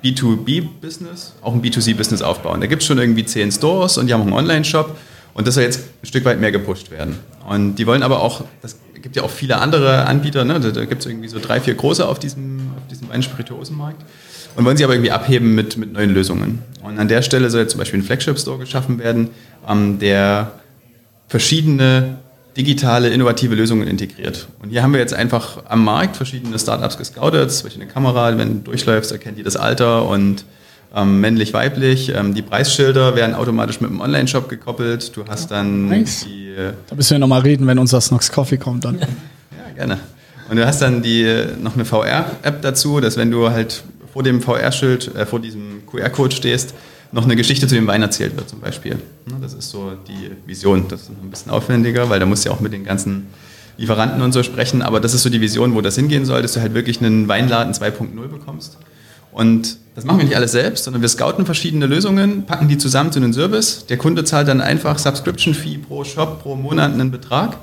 B2B-Business auch ein B2C-Business aufbauen. Da gibt es schon irgendwie zehn Stores und die haben auch einen Online-Shop und das soll jetzt ein Stück weit mehr gepusht werden. Und die wollen aber auch, das gibt ja auch viele andere Anbieter, ne? da, da gibt es irgendwie so drei, vier große auf diesem, auf diesem Wein-Spirituosenmarkt und wollen sie aber irgendwie abheben mit, mit neuen Lösungen. Und an der Stelle soll jetzt zum Beispiel ein Flagship-Store geschaffen werden, ähm, der verschiedene digitale, innovative Lösungen integriert. Und hier haben wir jetzt einfach am Markt verschiedene Startups gescoutet, zum Beispiel eine Kamera, wenn du durchläufst, erkennt die das Alter und ähm, männlich, weiblich. Ähm, die Preisschilder werden automatisch mit dem Online-Shop gekoppelt. Du hast dann Nice. die äh, Da müssen wir nochmal reden, wenn unser Snox Coffee kommt dann. ja, gerne. Und du hast dann die, noch eine VR-App dazu, dass wenn du halt vor dem VR-Schild, äh, vor diesem QR-Code stehst, noch eine Geschichte zu dem Wein erzählt wird zum Beispiel. Ne, Das ist so die Vision. Das ist ein bisschen aufwendiger, weil da musst du ja auch mit den ganzen Lieferanten und so sprechen. Aber das ist so die Vision, wo das hingehen soll, dass du halt wirklich einen Weinladen 2.0 bekommst. Und das machen wir nicht alles selbst, sondern wir scouten verschiedene Lösungen, packen die zusammen zu einem Service. Der Kunde zahlt dann einfach Subscription-Fee pro Shop, pro Monat einen Betrag.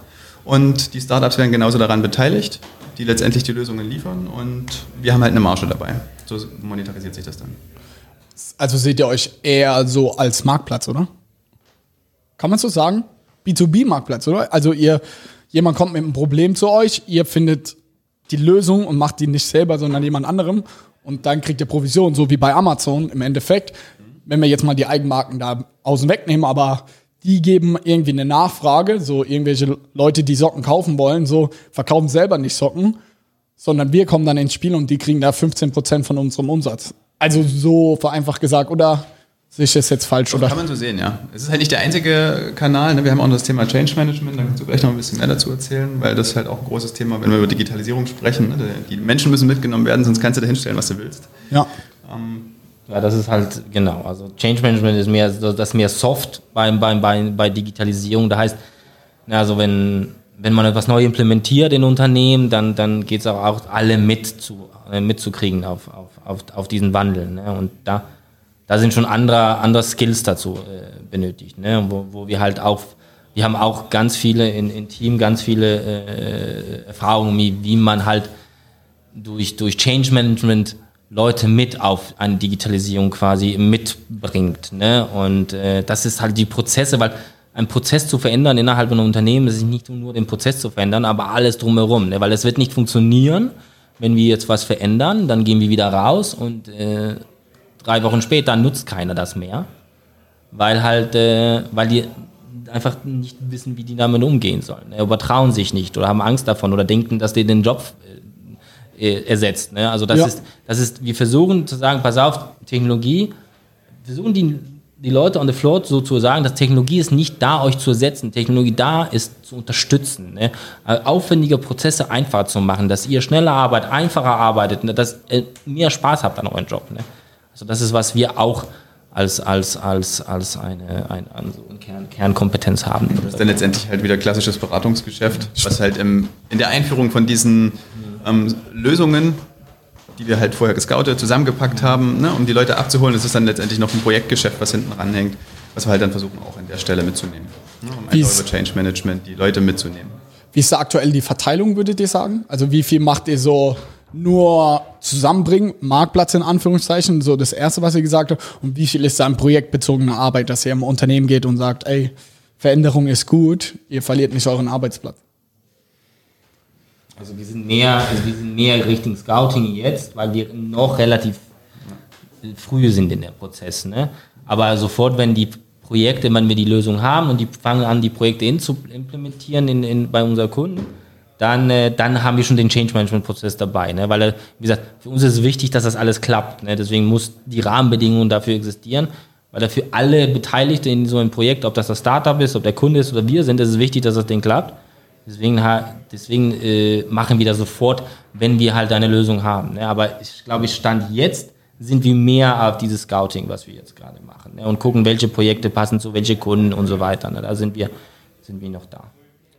Und die Startups werden genauso daran beteiligt, die letztendlich die Lösungen liefern. Und wir haben halt eine Marge dabei. So monetarisiert sich das dann. Also seht ihr euch eher so als Marktplatz, oder? Kann man so sagen? B2B-Marktplatz, oder? Also ihr, jemand kommt mit einem Problem zu euch, ihr findet die Lösung und macht die nicht selber, sondern jemand anderem und dann kriegt ihr Provision, so wie bei Amazon im Endeffekt. Wenn wir jetzt mal die Eigenmarken da außen wegnehmen, aber die geben irgendwie eine Nachfrage, so irgendwelche Leute, die Socken kaufen wollen, so verkaufen selber nicht Socken, sondern wir kommen dann ins Spiel und die kriegen da 15% von unserem Umsatz. Also so vereinfacht gesagt, oder sehe ich das jetzt falsch? Das Oder? kann man so sehen, ja. Es ist halt nicht der einzige Kanal. Ne? Wir haben auch noch das Thema Change Management, da kannst du gleich noch ein bisschen mehr dazu erzählen, weil das ist halt auch ein großes Thema, wenn wir über Digitalisierung sprechen. Ne? Die Menschen müssen mitgenommen werden, sonst kannst du da hinstellen, was du willst. Ja. Ja, das ist halt, genau. Also Change Management ist mehr, so- das ist mehr soft beim, beim, bei, bei Digitalisierung. Da heißt, also wenn, wenn man etwas neu implementiert in Unternehmen, dann, dann geht es auch, auch alle mit zu, äh, mitzukriegen auf, auf, auf, auf diesen Wandel. Ne? Und da, da sind schon andere, andere Skills dazu äh, benötigt, ne? wo, wo wir halt auch, wir haben auch ganz viele in, in Team, ganz viele äh, Erfahrungen, wie, wie man halt durch, durch Change Management Leute mit auf eine Digitalisierung quasi mitbringt. Ne? Und äh, das ist halt die Prozesse, weil ein Prozess zu verändern innerhalb einer Unternehmen ist nicht nur den Prozess zu verändern, aber alles drumherum. Ne? Weil es wird nicht funktionieren, wenn wir jetzt was verändern, dann gehen wir wieder raus und äh, drei Wochen später nutzt keiner das mehr, weil halt, äh, weil die einfach nicht wissen, wie die damit umgehen sollen. Ne? Übertrauen sich nicht oder haben Angst davon oder denken, dass die den Job äh, ersetzt. Ne? Also das Ja. ist, das ist, wir versuchen zu sagen, pass auf, Technologie, versuchen die, die Leute on the floor so zu sagen, dass Technologie ist nicht da, euch zu ersetzen. Technologie da ist zu unterstützen, ne? Äh, aufwendige Prozesse einfacher zu machen, dass ihr schneller arbeitet, einfacher arbeitet, ne? dass ihr mehr Spaß habt an eurem Job. Ne? Also das ist, was wir auch als, als, als, als eine, ein, also eine Kern, Kernkompetenz haben. Das ist dann letztendlich halt wieder klassisches Beratungsgeschäft, was halt im, in der Einführung von diesen ähm, Lösungen, die wir halt vorher gescoutet, zusammengepackt haben, ne, um die Leute abzuholen, das ist dann letztendlich noch ein Projektgeschäft, was hinten ranhängt, was wir halt dann versuchen auch an der Stelle mitzunehmen. Ne, um einfach über Change Management die Leute mitzunehmen. Wie ist da aktuell die Verteilung, würdet ihr sagen? Also wie viel macht ihr so nur zusammenbringen, Marktplatz in Anführungszeichen, so das Erste, was ihr gesagt habt, und wie viel ist dann projektbezogene Arbeit, dass ihr im Unternehmen geht und sagt, ey, Veränderung ist gut, ihr verliert nicht euren Arbeitsplatz. Also wir sind mehr, also wir sind mehr Richtung Scouting jetzt, weil wir noch relativ früh sind in der Prozess. Ne? Aber sofort, wenn die Projekte, wenn wir die Lösung haben und die fangen an, die Projekte in zu implementieren in, in, bei unseren Kunden, dann, äh, dann haben wir schon den Change Management Prozess dabei. Ne? Weil, äh, wie gesagt, für uns ist es wichtig, dass das alles klappt. Ne? Deswegen muss die Rahmenbedingungen dafür existieren. Weil dafür alle Beteiligten in so einem Projekt, ob das das Startup ist, ob der Kunde ist oder wir sind, ist es wichtig, dass das Ding klappt. Deswegen, deswegen äh, machen wir das sofort, wenn wir halt eine Lösung haben. Ne? Aber ich glaube, ich stand jetzt sind wir mehr auf dieses Scouting, was wir jetzt gerade machen. Ne? Und gucken, welche Projekte passen zu welche Kunden und so weiter. Ne? Da sind wir, sind wir noch da.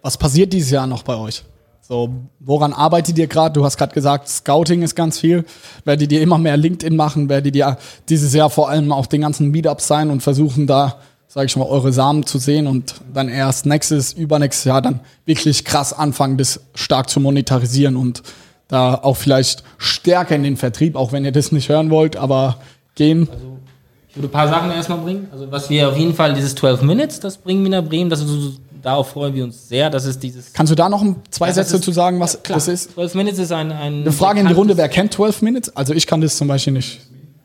Was passiert dieses Jahr noch bei euch? So, woran arbeitet ihr gerade? Du hast gerade gesagt, Scouting ist ganz viel. Werdet ihr immer mehr LinkedIn machen? Werdet ihr dieses Jahr vor allem auf den ganzen Meetups sein und versuchen da, sage ich mal, eure Samen zu sehen und dann erst nächstes, übernächstes Jahr dann wirklich krass anfangen, das stark zu monetarisieren und da auch vielleicht stärker in den Vertrieb, auch wenn ihr das nicht hören wollt, aber gehen. Ich würde ein paar Sachen erstmal bringen. Also was wir auf jeden Fall, dieses 12 Minutes, das bringen wir nach Bremen. Das ist, so- darauf freuen wir uns sehr. Das ist dieses... Kannst du da noch zwei Ja, Sätze ist- zu sagen, was Klar, das ist? 12 Minutes ist ein... ein Eine Frage in die Runde, wer kennt 12 Minutes? Also ich kann das zum Beispiel nicht.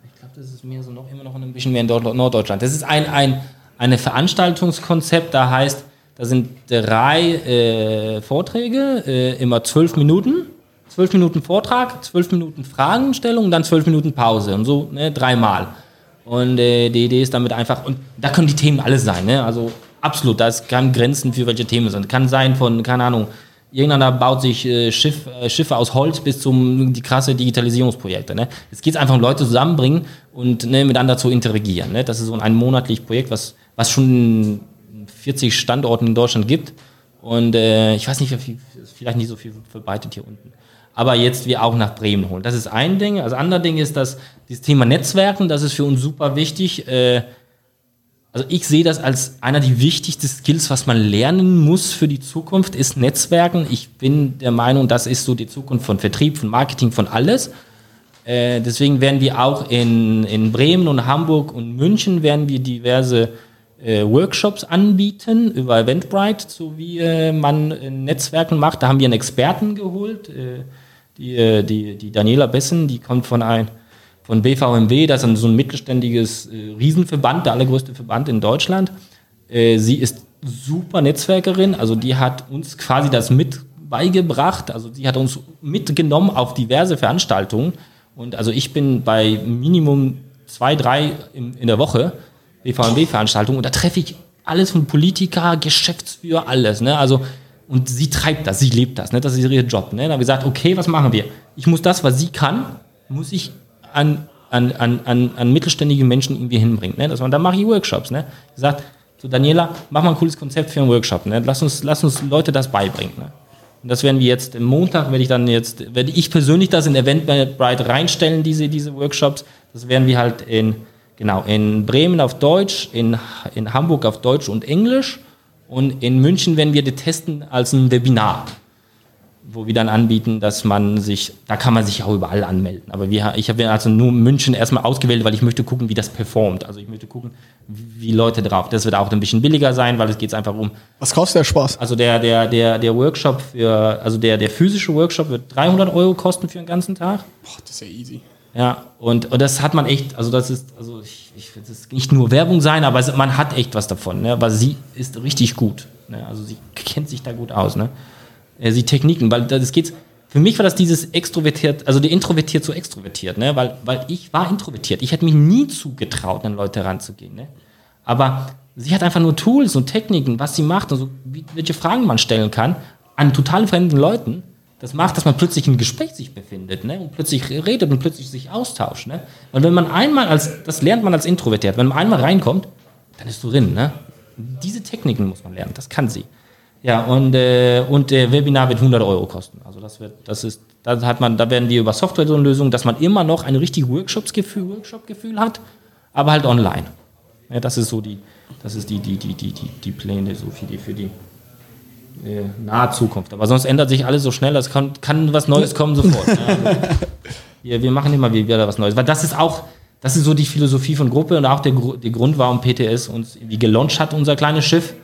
Ich glaube, das ist mehr so noch immer noch ein bisschen mehr in Nord- Norddeutschland. Das ist ein, ein eine Veranstaltungskonzept, da heißt, da sind drei äh, Vorträge, äh, immer zwölf Minuten, zwölf Minuten Vortrag, zwölf Minuten Fragenstellung und dann zwölf Minuten Pause und so ne, dreimal. Und äh, die Idee ist damit einfach, und da können die Themen alle sein, ne? also absolut, da keine Grenzen für welche Themen sind. Kann sein von, keine Ahnung, Irgendeiner baut sich äh, Schiff, äh, Schiffe aus Holz bis zum die krasse Digitalisierungsprojekte. Ne? Jetzt geht es einfach um Leute zusammenbringen und ne, miteinander zu interagieren. Ne? Das ist so ein monatliches Projekt, was, was schon in 40 Standorten in Deutschland gibt. Und äh, ich weiß nicht, vielleicht nicht so viel verbreitet hier unten. Aber jetzt wir auch nach Bremen holen. Das ist ein Ding. Das andere Ding ist, dass dieses Thema Netzwerken, das ist für uns super wichtig. Äh, also ich sehe das als einer der wichtigsten Skills, was man lernen muss für die Zukunft, ist Netzwerken. Ich bin der Meinung, das ist so die Zukunft von Vertrieb, von Marketing, von alles. Äh, deswegen werden wir auch in, in Bremen und Hamburg und München werden wir diverse äh, Workshops anbieten über Eventbrite, so wie äh, man äh, Netzwerken macht. Da haben wir einen Experten geholt, äh, die, äh, die, die Daniela Bessen, die kommt von ein von BVMW, das ist so ein mittelständiges äh, Riesenverband, der allergrößte Verband in Deutschland. Äh, sie ist super Netzwerkerin, also die hat uns quasi das mit beigebracht, also sie hat uns mitgenommen auf diverse Veranstaltungen und also ich bin bei Minimum zwei, drei in, in der Woche BVMW-Veranstaltungen und da treffe ich alles von Politiker, Geschäftsführer, alles, ne, also und sie treibt das, sie lebt das, ne? das ist ihr Job. Ne? Da haben wir gesagt, okay, was machen wir? Ich muss das, was sie kann, muss ich an, an, an, an, an mittelständige Menschen irgendwie hinbringen. Ne? Das, und dann mache ich Workshops. Ne? Ich sage, so Daniela, mach mal ein cooles Konzept für einen Workshop. Ne? Lass, uns, lass uns Leute das beibringen. Ne? Und das werden wir jetzt am Montag, werde ich dann jetzt, werde ich persönlich das in Eventbrite reinstellen, diese, diese Workshops. Das werden wir halt in, genau, in Bremen auf Deutsch, in, in Hamburg auf Deutsch und Englisch. Und in München werden wir die testen als ein Webinar wo wir dann anbieten, dass man sich, da kann man sich auch überall anmelden. Aber wir, ich habe also nur München erstmal ausgewählt, weil ich möchte gucken, wie das performt. Also ich möchte gucken, wie Leute drauf. Das wird auch ein bisschen billiger sein, weil es geht einfach um, Was kostet der Spaß? also der, der, der, der Workshop für, also der, der physische Workshop wird 300 Euro kosten für den ganzen Tag. Boah, das ist ja easy. Ja, und, und das hat man echt, also das ist, also ich, ich will das nicht nur Werbung sein, aber es, man hat echt was davon, ne? weil sie ist richtig gut. Ne? Also sie kennt sich da gut aus, ne? Äh, Sie Techniken, weil das geht, für mich war das dieses extrovertiert, also der introvertiert zu extrovertiert, ne? weil, weil ich war introvertiert. Ich hätte mich nie zugetraut, an Leute ranzugehen. Ne? Aber sie hat einfach nur Tools und Techniken, was sie macht und so, wie, welche Fragen man stellen kann an total fremden Leuten. das macht, dass man plötzlich im Gespräch sich befindet, ne? Und plötzlich redet und plötzlich sich austauscht, ne? Und wenn man einmal als, das lernt man als Introvertiert, wenn man einmal reinkommt, dann ist du drin, ne? Diese Techniken muss man lernen, das kann sie. Ja, und, äh, und der Webinar wird 100 Euro kosten. Also das wird, das ist, da hat man, da werden wir über Software so eine Lösung, dass man immer noch ein richtiges Workshop-Gefühl hat, aber halt online. Ja, das ist so die, das ist die, die, die, die, die, die Pläne so für die, für die äh, nahe Zukunft. Aber sonst ändert sich alles so schnell, es kann, kann was Neues kommen sofort. Ja, also, wir, wir machen immer wieder was Neues. Weil das ist auch, das ist so die Philosophie von Gruppe und auch der, der Grund, warum PTS uns wie gelauncht hat, unser kleines Schiff,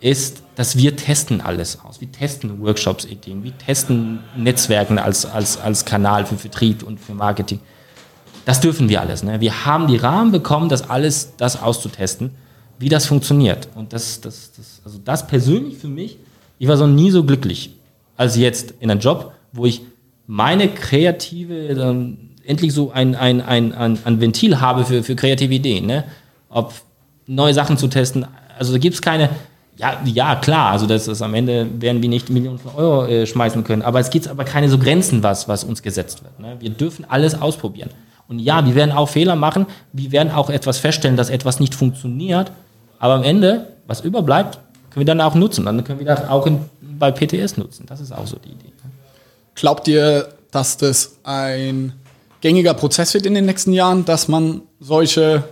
ist, dass wir testen alles aus. Wir testen Workshops, Ideen, wir testen Netzwerken als, als, als Kanal für Vertrieb und für Marketing. Das dürfen wir alles. Ne? Wir haben die Rahmen bekommen, das alles das auszutesten, wie das funktioniert. Und das, das, das, also das persönlich für mich ich war so nie so glücklich als jetzt in einem Job, wo ich meine kreative, ähm, endlich so ein, ein, ein, ein, ein Ventil habe für, für kreative Ideen. Ne? Ob neue Sachen zu testen. Also da gibt es keine, ja, ja, klar, also das ist am Ende werden wir nicht Millionen von Euro äh, schmeißen können, aber es gibt aber keine so Grenzen, was, was uns gesetzt wird. Ne? Wir dürfen alles ausprobieren. Und ja, wir werden auch Fehler machen, wir werden auch etwas feststellen, dass etwas nicht funktioniert, aber am Ende, was überbleibt, können wir dann auch nutzen. Dann können wir das auch in, bei PTS nutzen. Das ist auch so die Idee. Glaubt ihr, dass das ein gängiger Prozess wird in den nächsten Jahren, dass man solche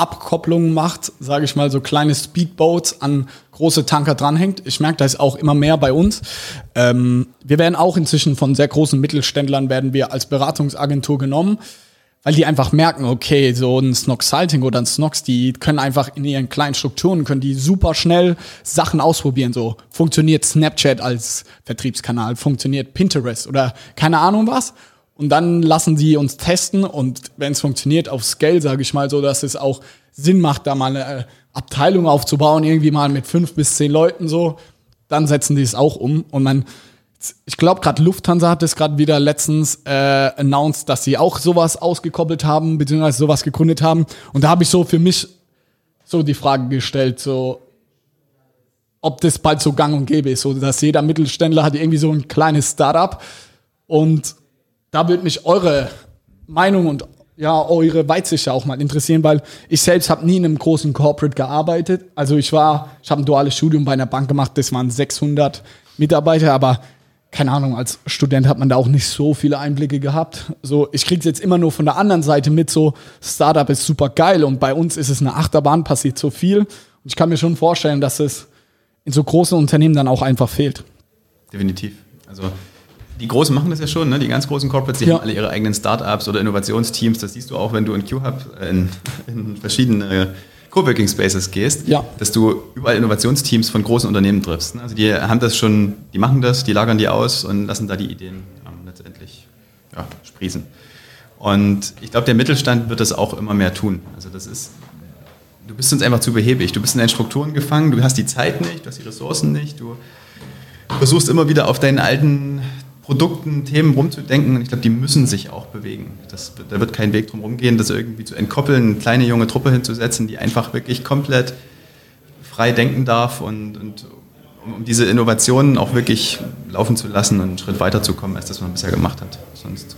Abkopplungen macht, sage ich mal, so kleine Speedboats an große Tanker dranhängt. Ich merke, da ist auch immer mehr bei uns. Ähm, wir werden auch inzwischen von sehr großen Mittelständlern werden wir als Beratungsagentur genommen weil die einfach merken, okay, so ein Snox Salting oder ein Snox, die können einfach in ihren kleinen Strukturen, können die super schnell Sachen ausprobieren. So funktioniert Snapchat als Vertriebskanal, funktioniert Pinterest oder keine Ahnung was. Und dann lassen sie uns testen und wenn es funktioniert auf Scale, sage ich mal so, dass es auch Sinn macht, da mal eine Abteilung aufzubauen, irgendwie mal mit fünf bis zehn Leuten so, dann setzen die es auch um und man ich glaube, gerade Lufthansa hat es gerade wieder letztens äh, announced, dass sie auch sowas ausgekoppelt haben, beziehungsweise sowas gegründet haben. Und da habe ich so für mich so die Frage gestellt, so ob das bald so gang und gäbe ist, so dass jeder Mittelständler hat irgendwie so ein kleines Startup. Und da würde mich eure Meinung und ja, eure Weitsicht auch mal interessieren, weil ich selbst habe nie in einem großen Corporate gearbeitet. Also ich war, ich habe ein duales Studium bei einer Bank gemacht, das waren 600 Mitarbeiter, aber keine Ahnung, als Student hat man da auch nicht so viele Einblicke gehabt. So, ich krieg's jetzt immer nur von der anderen Seite mit, so Startup ist super geil und bei uns ist es eine Achterbahn, passiert so viel. Und ich kann mir schon vorstellen, dass es in so großen Unternehmen dann auch einfach fehlt. Definitiv. Also die Großen machen das ja schon, ne? die ganz großen Corporates, die ja. haben alle ihre eigenen Startups oder Innovationsteams. Das siehst du auch, wenn du in QHub in, in verschiedene Coworking Spaces gehst, ja. dass du überall Innovationsteams von großen Unternehmen triffst. Ne? Also die haben das schon, die machen das, die lagern die aus und lassen da die Ideen ähm, letztendlich ja, sprießen. Und ich glaube, der Mittelstand wird das auch immer mehr tun. Also das ist, du bist uns einfach zu behäbig. Du bist in deinen Strukturen gefangen, du hast die Zeit nicht, du hast die Ressourcen nicht, du versuchst immer wieder auf deinen alten Produkten, Themen rumzudenken. ich glaube, die müssen sich auch bewegen. Das, da wird kein Weg drum rumgehen, das irgendwie zu entkoppeln, eine kleine junge Truppe hinzusetzen, die einfach wirklich komplett frei denken darf und, und um diese Innovationen auch wirklich laufen zu lassen und einen Schritt weiterzukommen, als das man bisher gemacht hat. Sonst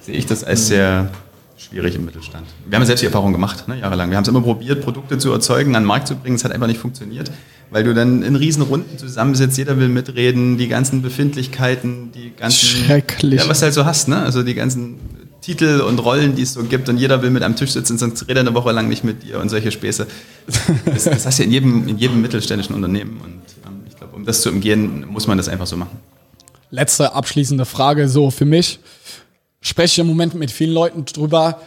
sehe ich das als sehr schwierig im Mittelstand. Wir haben ja selbst die Erfahrung gemacht, ne, jahrelang. Wir haben es immer probiert, Produkte zu erzeugen, an den Markt zu bringen. Es hat einfach nicht funktioniert, weil du dann in riesen Runden zusammensitzt, jeder will mitreden, die ganzen Befindlichkeiten, die ganzen... Schrecklich. Ja, was du halt so hast, ne? Also die ganzen Titel und Rollen, die es so gibt und jeder will mit am Tisch sitzen, sonst redet er eine Woche lang nicht mit dir und solche Späße. Das, das hast du in jedem, in jedem mittelständischen Unternehmen und ähm, ich glaube, um das zu umgehen, muss man das einfach so machen. Letzte abschließende Frage so für mich spreche im Moment mit vielen Leuten drüber.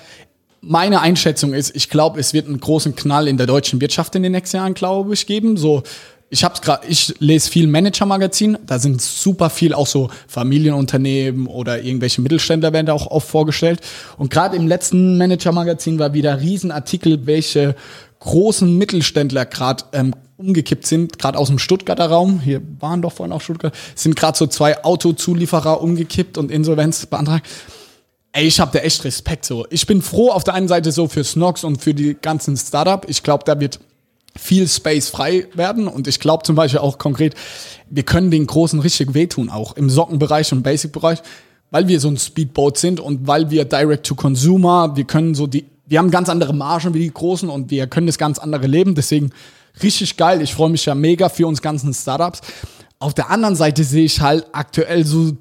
Meine Einschätzung ist, ich glaube, es wird einen großen Knall in der deutschen Wirtschaft in den nächsten Jahren, glaube ich, geben. So, ich hab's gerade, ich lese viel Manager-Magazin, da sind super viel auch so Familienunternehmen oder irgendwelche Mittelständler werden da auch oft vorgestellt. Und gerade im letzten Manager-Magazin war wieder Riesenartikel, welche großen Mittelständler gerade ähm, umgekippt sind, gerade aus dem Stuttgarter Raum, hier waren doch vorhin auch Stuttgart, sind gerade so zwei Autozulieferer umgekippt und Insolvenz beantragt. Ey, ich habe da echt Respekt so. Ich bin froh auf der einen Seite so für Snox und für die ganzen Startup. Ich glaube, da wird viel Space frei werden. Und ich glaube zum Beispiel auch konkret, wir können den Großen richtig wehtun, auch im Sockenbereich und Basic-Bereich, weil wir so ein Speedboat sind und weil wir Direct-to-Consumer, wir können so die, wir haben ganz andere Margen wie die Großen und wir können das ganz andere leben. Deswegen richtig geil. Ich freue mich ja mega für uns ganzen Startups. Auf der anderen Seite sehe ich halt aktuell so,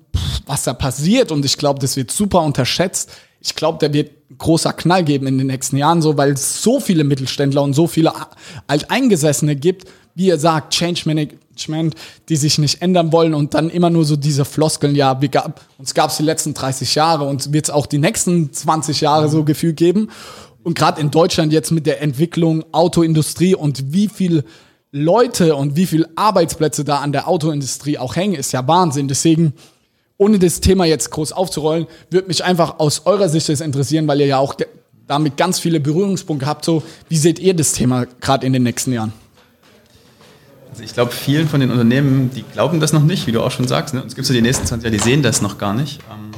was da passiert und ich glaube, das wird super unterschätzt. Ich glaube, der wird großer Knall geben in den nächsten Jahren, so weil es so viele Mittelständler und so viele Alteingesessene gibt, wie ihr sagt, Change Management, die sich nicht ändern wollen und dann immer nur so diese Floskeln, ja, wir gab, uns gab es die letzten 30 Jahre und wird es auch die nächsten 20 Jahre so gefühlt geben. Und gerade in Deutschland jetzt mit der Entwicklung Autoindustrie und wie viel Leute und wie viel Arbeitsplätze da an der Autoindustrie auch hängen, ist ja Wahnsinn. Deswegen, ohne das Thema jetzt groß aufzurollen, würde mich einfach aus eurer Sicht das interessieren, weil ihr ja auch damit ganz viele Berührungspunkte habt. So, wie seht ihr das Thema gerade in den nächsten Jahren? Also ich glaube, vielen von den Unternehmen, die glauben das noch nicht, wie du auch schon sagst. Ne? Und es gibt so die nächsten 20 Jahre, die sehen das noch gar nicht. Ähm,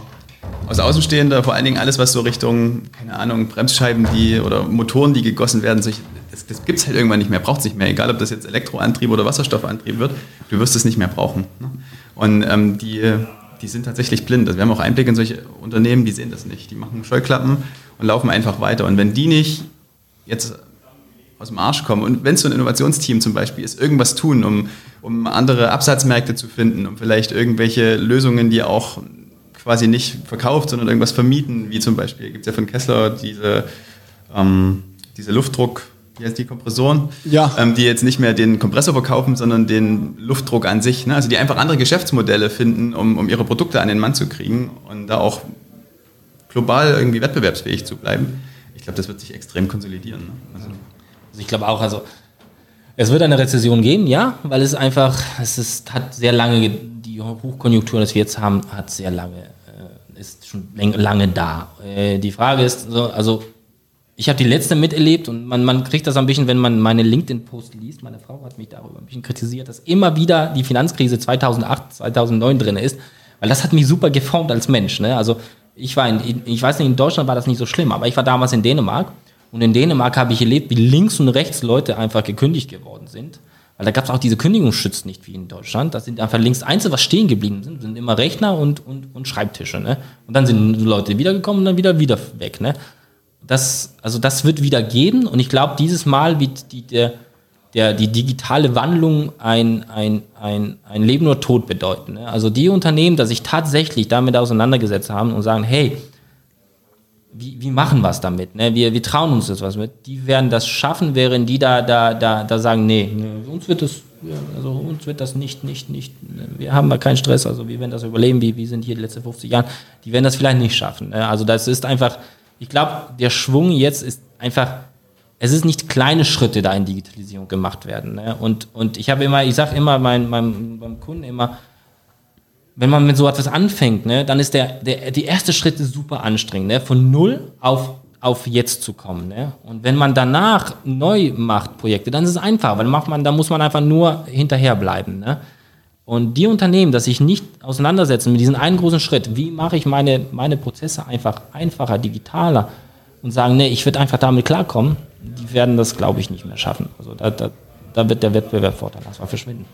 aus Außenstehender, vor allen Dingen alles, was so Richtung, keine Ahnung, Bremsscheiben die, oder Motoren, die gegossen werden, solche, das, das gibt es halt irgendwann nicht mehr, braucht es nicht mehr. Egal, ob das jetzt Elektroantrieb oder Wasserstoffantrieb wird, du wirst es nicht mehr brauchen. Ne? Und ähm, die, die sind tatsächlich blind. Also wir haben auch Einblick in solche Unternehmen, die sehen das nicht. Die machen Scheuklappen und laufen einfach weiter. Und wenn die nicht jetzt aus dem Arsch kommen. Und wenn es so ein Innovationsteam zum Beispiel ist, irgendwas tun, um, um andere Absatzmärkte zu finden, um vielleicht irgendwelche Lösungen, die auch quasi nicht verkauft, sondern irgendwas vermieten, wie zum Beispiel, gibt es ja von Kessler diese, ähm, diese Luftdruck, wie heißt die Kompressoren, ja. ähm, die jetzt nicht mehr den Kompressor verkaufen, sondern den Luftdruck an sich. Ne? Also die einfach andere Geschäftsmodelle finden, um, um ihre Produkte an den Mann zu kriegen und da auch global irgendwie wettbewerbsfähig zu bleiben. Ich glaube, das wird sich extrem konsolidieren. Ne? Also also ich glaube auch, also es wird eine Rezession geben, ja, weil es einfach, es ist, hat sehr lange, die Hochkonjunktur, das wir jetzt haben, hat sehr lange, äh, ist schon lange da. Äh, die Frage ist, so, also ich habe die letzte miterlebt und man, man kriegt das ein bisschen, wenn man meine LinkedIn-Post liest. Meine Frau hat mich darüber ein bisschen kritisiert, dass immer wieder die Finanzkrise 2008, 2009 drin ist, weil das hat mich super geformt als Mensch. Ne? Also ich war in, ich weiß nicht, in Deutschland war das nicht so schlimm, aber ich war damals in Dänemark und in Dänemark habe ich erlebt, wie links und rechts Leute einfach gekündigt geworden sind. Weil da gab es auch diese Kündigungsschutz nicht wie in Deutschland. Da sind einfach links Einzel, was stehen geblieben sind, sind immer Rechner und, und, und Schreibtische. Ne? Und dann sind Leute wiedergekommen und dann wieder wieder weg. Ne? Das, also das wird wieder geben und ich glaube, dieses Mal wird die, der, der, die digitale Wandlung ein, ein, ein, ein Leben nur Tod bedeuten. Ne? Also die Unternehmen, die sich tatsächlich damit auseinandergesetzt haben und sagen, hey, wie, wie machen wir es damit? Ne? Wir, wir trauen uns das was mit. Die werden das schaffen, während die da, da, da, da sagen, nee, nee uns wird das, also uns wird das nicht, nicht, nicht, wir haben mal keinen Stress, also wir werden das überleben, wie, wie sind hier die letzten 50 Jahre, die werden das vielleicht nicht schaffen. Ne? Also das ist einfach, ich glaube, der Schwung jetzt ist einfach, es ist nicht kleine Schritte da in Digitalisierung gemacht werden. Ne? Und, und ich habe immer, ich sage immer meinem, meinem, meinem Kunden immer, wenn man mit so etwas anfängt, ne, dann ist der, der, die erste Schritt super anstrengend, ne, von null auf, auf jetzt zu kommen. Ne? Und wenn man danach neu macht Projekte, dann ist es einfach, weil macht man, da muss man einfach nur hinterherbleiben. Ne? Und die Unternehmen, dass sich nicht auseinandersetzen mit diesem einen großen Schritt, wie mache ich meine, meine Prozesse einfach einfacher, digitaler und sagen, nee, ich würde einfach damit klarkommen, die werden das, glaube ich, nicht mehr schaffen. Also da, da, da wird der Wettbewerb vorteilhaft verschwinden.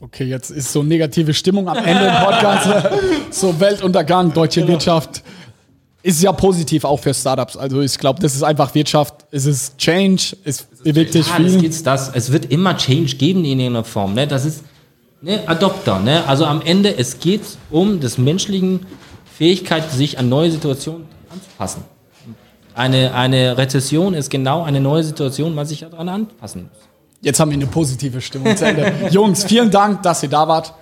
Okay, jetzt ist so negative Stimmung am Ende im Podcast. so Weltuntergang, deutsche genau. Wirtschaft. Ist ja positiv auch für Startups. Also ich glaube, das ist einfach Wirtschaft. Es ist Change, es bewegt sich viel. Es, das. es wird immer Change geben in irgendeiner Form. Ne? Das ist ne, Adopter. Ne? Also am Ende, es geht um das menschlichen Fähigkeit, sich an neue Situationen anzupassen. Eine, eine Rezession ist genau eine neue Situation, man sich daran anpassen muss. Jetzt haben wir eine positive Stimmung zu Ende. Jungs, vielen Dank, dass ihr da wart.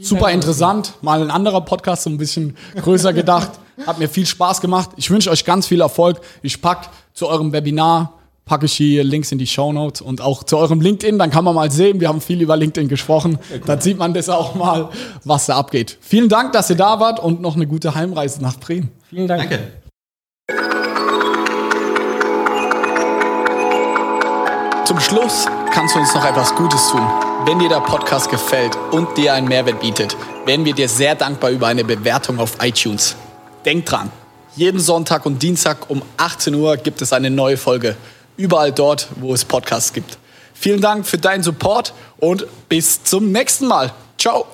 Super interessant. Mal ein anderer Podcast, so ein bisschen größer gedacht. Hat mir viel Spaß gemacht. Ich wünsche euch ganz viel Erfolg. Ich pack zu eurem Webinar, packe ich hier Links in die Show Notes und auch zu eurem LinkedIn. Dann kann man mal sehen, wir haben viel über LinkedIn gesprochen. Dann sieht man das auch mal, was da abgeht. Vielen Dank, dass ihr da wart und noch eine gute Heimreise nach Bremen. Vielen Dank. Danke. Zum Schluss kannst du uns noch etwas Gutes tun. Wenn dir der Podcast gefällt und dir einen Mehrwert bietet, wären wir dir sehr dankbar über eine Bewertung auf iTunes. Denk dran, jeden Sonntag und Dienstag um 18 Uhr gibt es eine neue Folge. Überall dort, wo es Podcasts gibt. Vielen Dank für deinen Support und bis zum nächsten Mal. Ciao.